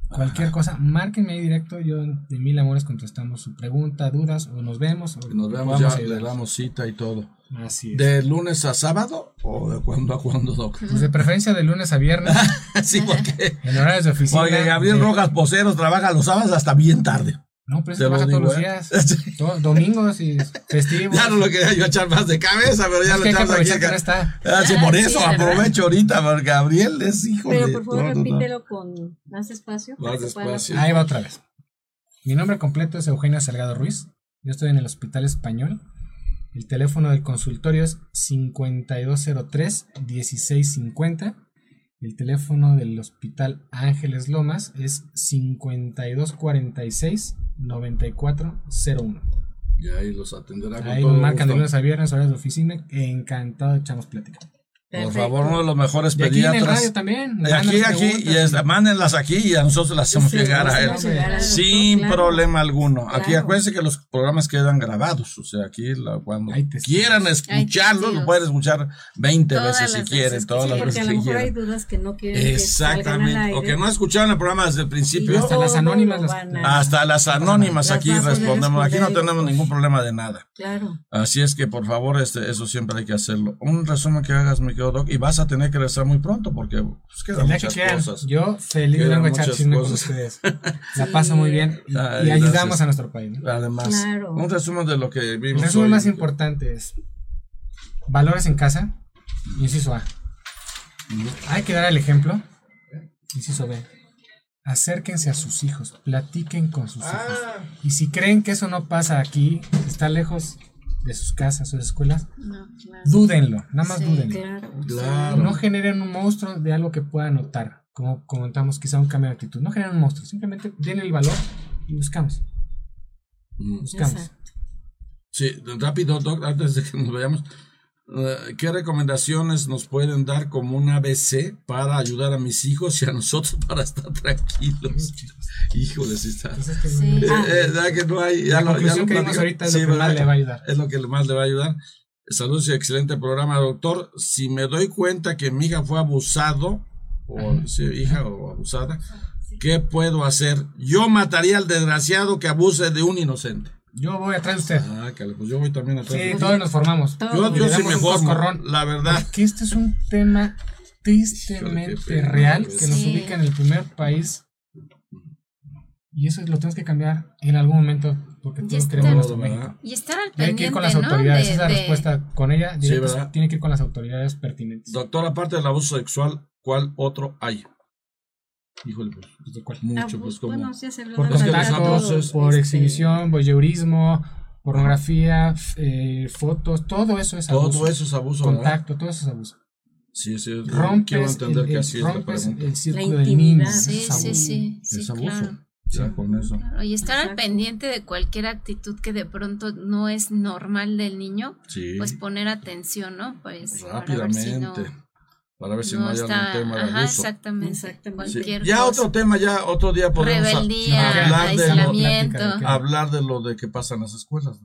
Cualquier cosa, márquenme ahí directo. Yo de mil amores contestamos su pregunta, dudas o nos vemos. O nos vemos ya, le damos cita y todo. Así es. ¿De lunes a sábado o de cuándo a cuándo, Doc? Pues de preferencia de lunes a viernes. sí, porque. En horarios de oficina. Porque Gabriel Rojas Poceros trabaja los sábados hasta bien tarde. No, pero se trabaja todos los ¿eh? días. domingos y festivos. Ya no lo quería yo echar más de cabeza, pero ya lo echamos aquí. Que no está. Ah, sí, por eso aprovecho ahorita, porque Gabriel es hijo pero, de. Pero por favor, repítelo con más espacio. Más espacio. Ahí va otra vez. Mi nombre completo es Eugenio Salgado Ruiz. Yo estoy en el Hospital Español. El teléfono del consultorio es 5203-1650. El teléfono del Hospital Ángeles Lomas es 5246 9401. Y ahí los atenderá con Ahí nos marcan de lunes a viernes, horas de oficina. Encantado, echamos plática. Por favor, uno de los mejores pediatras. Aquí en radio también. De aquí, aquí, y es, mándenlas aquí y a nosotros las hacemos llegar a él. sin problema alguno. Aquí acuérdense que los programas quedan grabados. O sea, aquí cuando quieran escucharlo, lo pueden escuchar 20 veces si quieren, todas las veces que quieran. hay dudas que no quieren Exactamente. o que no escucharon el programa desde el principio. hasta las anónimas. hasta las anónimas aquí respondemos. Aquí no tenemos ningún problema de nada. Claro. Así es que, por favor, este, eso siempre hay que hacerlo. Un resumen que hagas, mi y vas a tener que regresar muy pronto porque pues, quedan muchas cosas. Yo feliz de echar chisme con ustedes. La paso muy bien y, ayudamos a nuestro país. Además, un resumen de lo que vimos. El resumen más importante es valores en casa, inciso A. Hay que dar el ejemplo, inciso B. Acérquense a sus hijos, platiquen con sus hijos. Ah. Y si creen que eso no pasa aquí, está lejos, de sus casas o de escuelas, no, dúdenlo, nada más dúdenlo. No generen un monstruo de algo que puedan notar, como comentamos, quizá un cambio de actitud. No generen un monstruo, simplemente den el valor y buscamos. Mm. Buscamos. Sí, rápido, Doc, antes de que nos vayamos. Eh, ¿Qué recomendaciones nos pueden dar como un ABC para ayudar a mis hijos y a nosotros para estar tranquilos? Híjole, sí está. Sí. Eh, que no hay, ya lo, ya lo que ahorita es lo que más le va a ayudar. Es lo que más le va a ayudar. Saludos y excelente programa, doctor. Si me doy cuenta que mi hija fue abusado, o hija o abusada, ¿qué puedo hacer? Yo mataría al desgraciado que abuse de un inocente. Yo voy atrás de usted. Ah, pues yo voy también atrás. Sí, todos nos formamos. Yo, yo sí me formo, la verdad. Que este es un tema tristemente real que nos ubica en el primer país Y eso lo tenemos que cambiar en algún momento porque todos queremos nuestro México. Y estar al pendiente, hay que ir con las autoridades. Esa es la respuesta con ella. tiene que ir con las autoridades pertinentes. Doctor, aparte del abuso sexual, ¿cuál otro hay? Híjole, pues, ¿de cuál? Mucho, pues como... por contacto, por este, exhibición, voyeurismo, pornografía, eh, fotos, todo eso es abuso. Todo eso es abuso, Contacto, todo eso es abuso. Sí, sí, rompes quiero entender el, que así rompes es la el círculo del niño. Sí, sí, sí, sí, es abuso. Ya con eso. Y estar al pendiente de cualquier actitud que de pronto no es normal del niño, pues poner atención, ¿no? Pues rápidamente para ver si no, hay algún tema de Ajá, exactamente, exactamente. Ya otro tema, ya otro día podemos Rebeldía, hablar, de lo, hablar de lo de que pasa en las escuelas.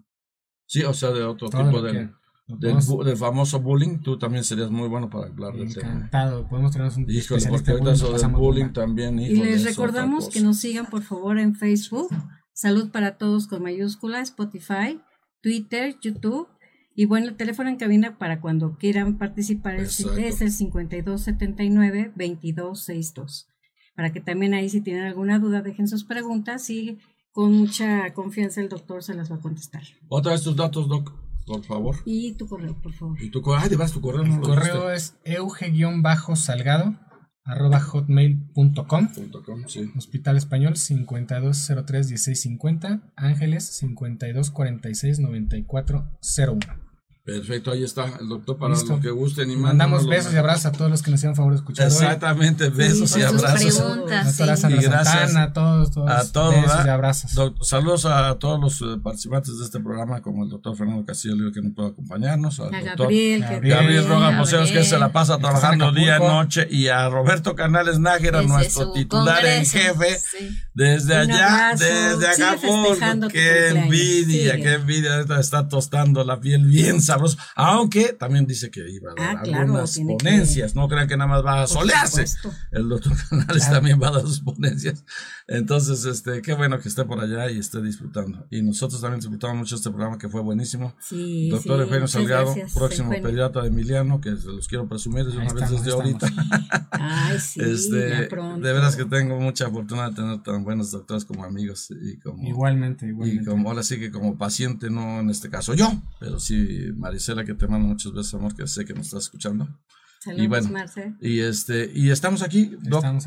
Sí, o sea, de otro tipo de... Del, famoso bullying, tú también serías muy bueno para hablar del tema. Encantado, podemos tener un Híjole, porque ahorita eso del bullying también. y les recordamos que nos sigan por favor en Facebook, Salud para Todos con mayúscula, Spotify, Twitter, YouTube y bueno, el teléfono en cabina para cuando quieran participar es, el 5279-2262. Para que también ahí si tienen alguna duda dejen sus preguntas y con mucha confianza el doctor se las va a contestar. Otra vez tus datos, doc, por favor. Y tu correo, por favor. Y tu, ah, vas tu correo. No correo es euge-salgado arroba hotmail.com. Sí. Hospital Español 5203 1650, Ángeles 5246 9401. Perfecto, ahí está el doctor para los que gusten y mandamos besos y abrazos a todos los que nos hicieron favor de escuchar. Exactamente, besos y abrazos. gracias a todos, todos, a todos besos y abrazos. saludos a todos los eh, participantes de este programa, como el doctor Fernando Castillo, que no puede acompañarnos, al doctor Gabriel, Gabriel, Roga Poseos, que se la pasa trabajando día y noche, y a Roberto Canales Nájera, nuestro titular en jefe, desde allá, desde Acapulco. Qué envidia, qué envidia, está tostando la piel bien aunque también dice que iba a dar ah, algunas ponencias, no crean que nada más va a solearse. El doctor Canales también va a dar sus ponencias. Entonces, este, qué bueno que esté por allá y esté disfrutando. Y nosotros también disfrutamos mucho este programa que fue buenísimo. Sí, doctor Eugenio Salgado, próximo pediatra de Emiliano, que se los quiero presumir desde una vez desde ahorita. Ay, sí, este, De veras que tengo mucha fortuna de tener tan buenos doctores como amigos y como igualmente, igualmente. Y como ahora sí que como paciente, no en este caso yo, pero sí Marisela, que te mando muchas veces, amor, que sé que nos estás escuchando. Saludos, y bueno, Marce. y este, y estamos aquí,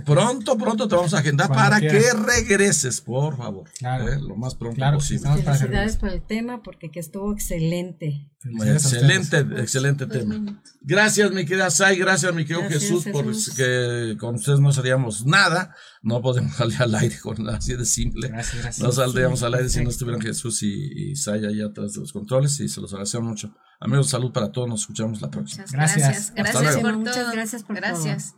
Pronto, pronto te vamos a agendar para que regreses, por favor. Claro. ¿eh? Lo más pronto posible. Felicidades por el tema, porque que estuvo excelente. Excelente, excelente pues tema. Gracias, mi querida Sai, gracias, mi querido Jesús, por que con ustedes no seríamos nada. No podemos salir al aire con así de simple. No saldríamos al aire si no estuvieran Jesús y, y Sai allá atrás de los controles y se los agradecemos mucho. Amigos, salud para todos. Nos escuchamos la próxima. gracias. Gracias, por todo. Muchas gracias por gracias.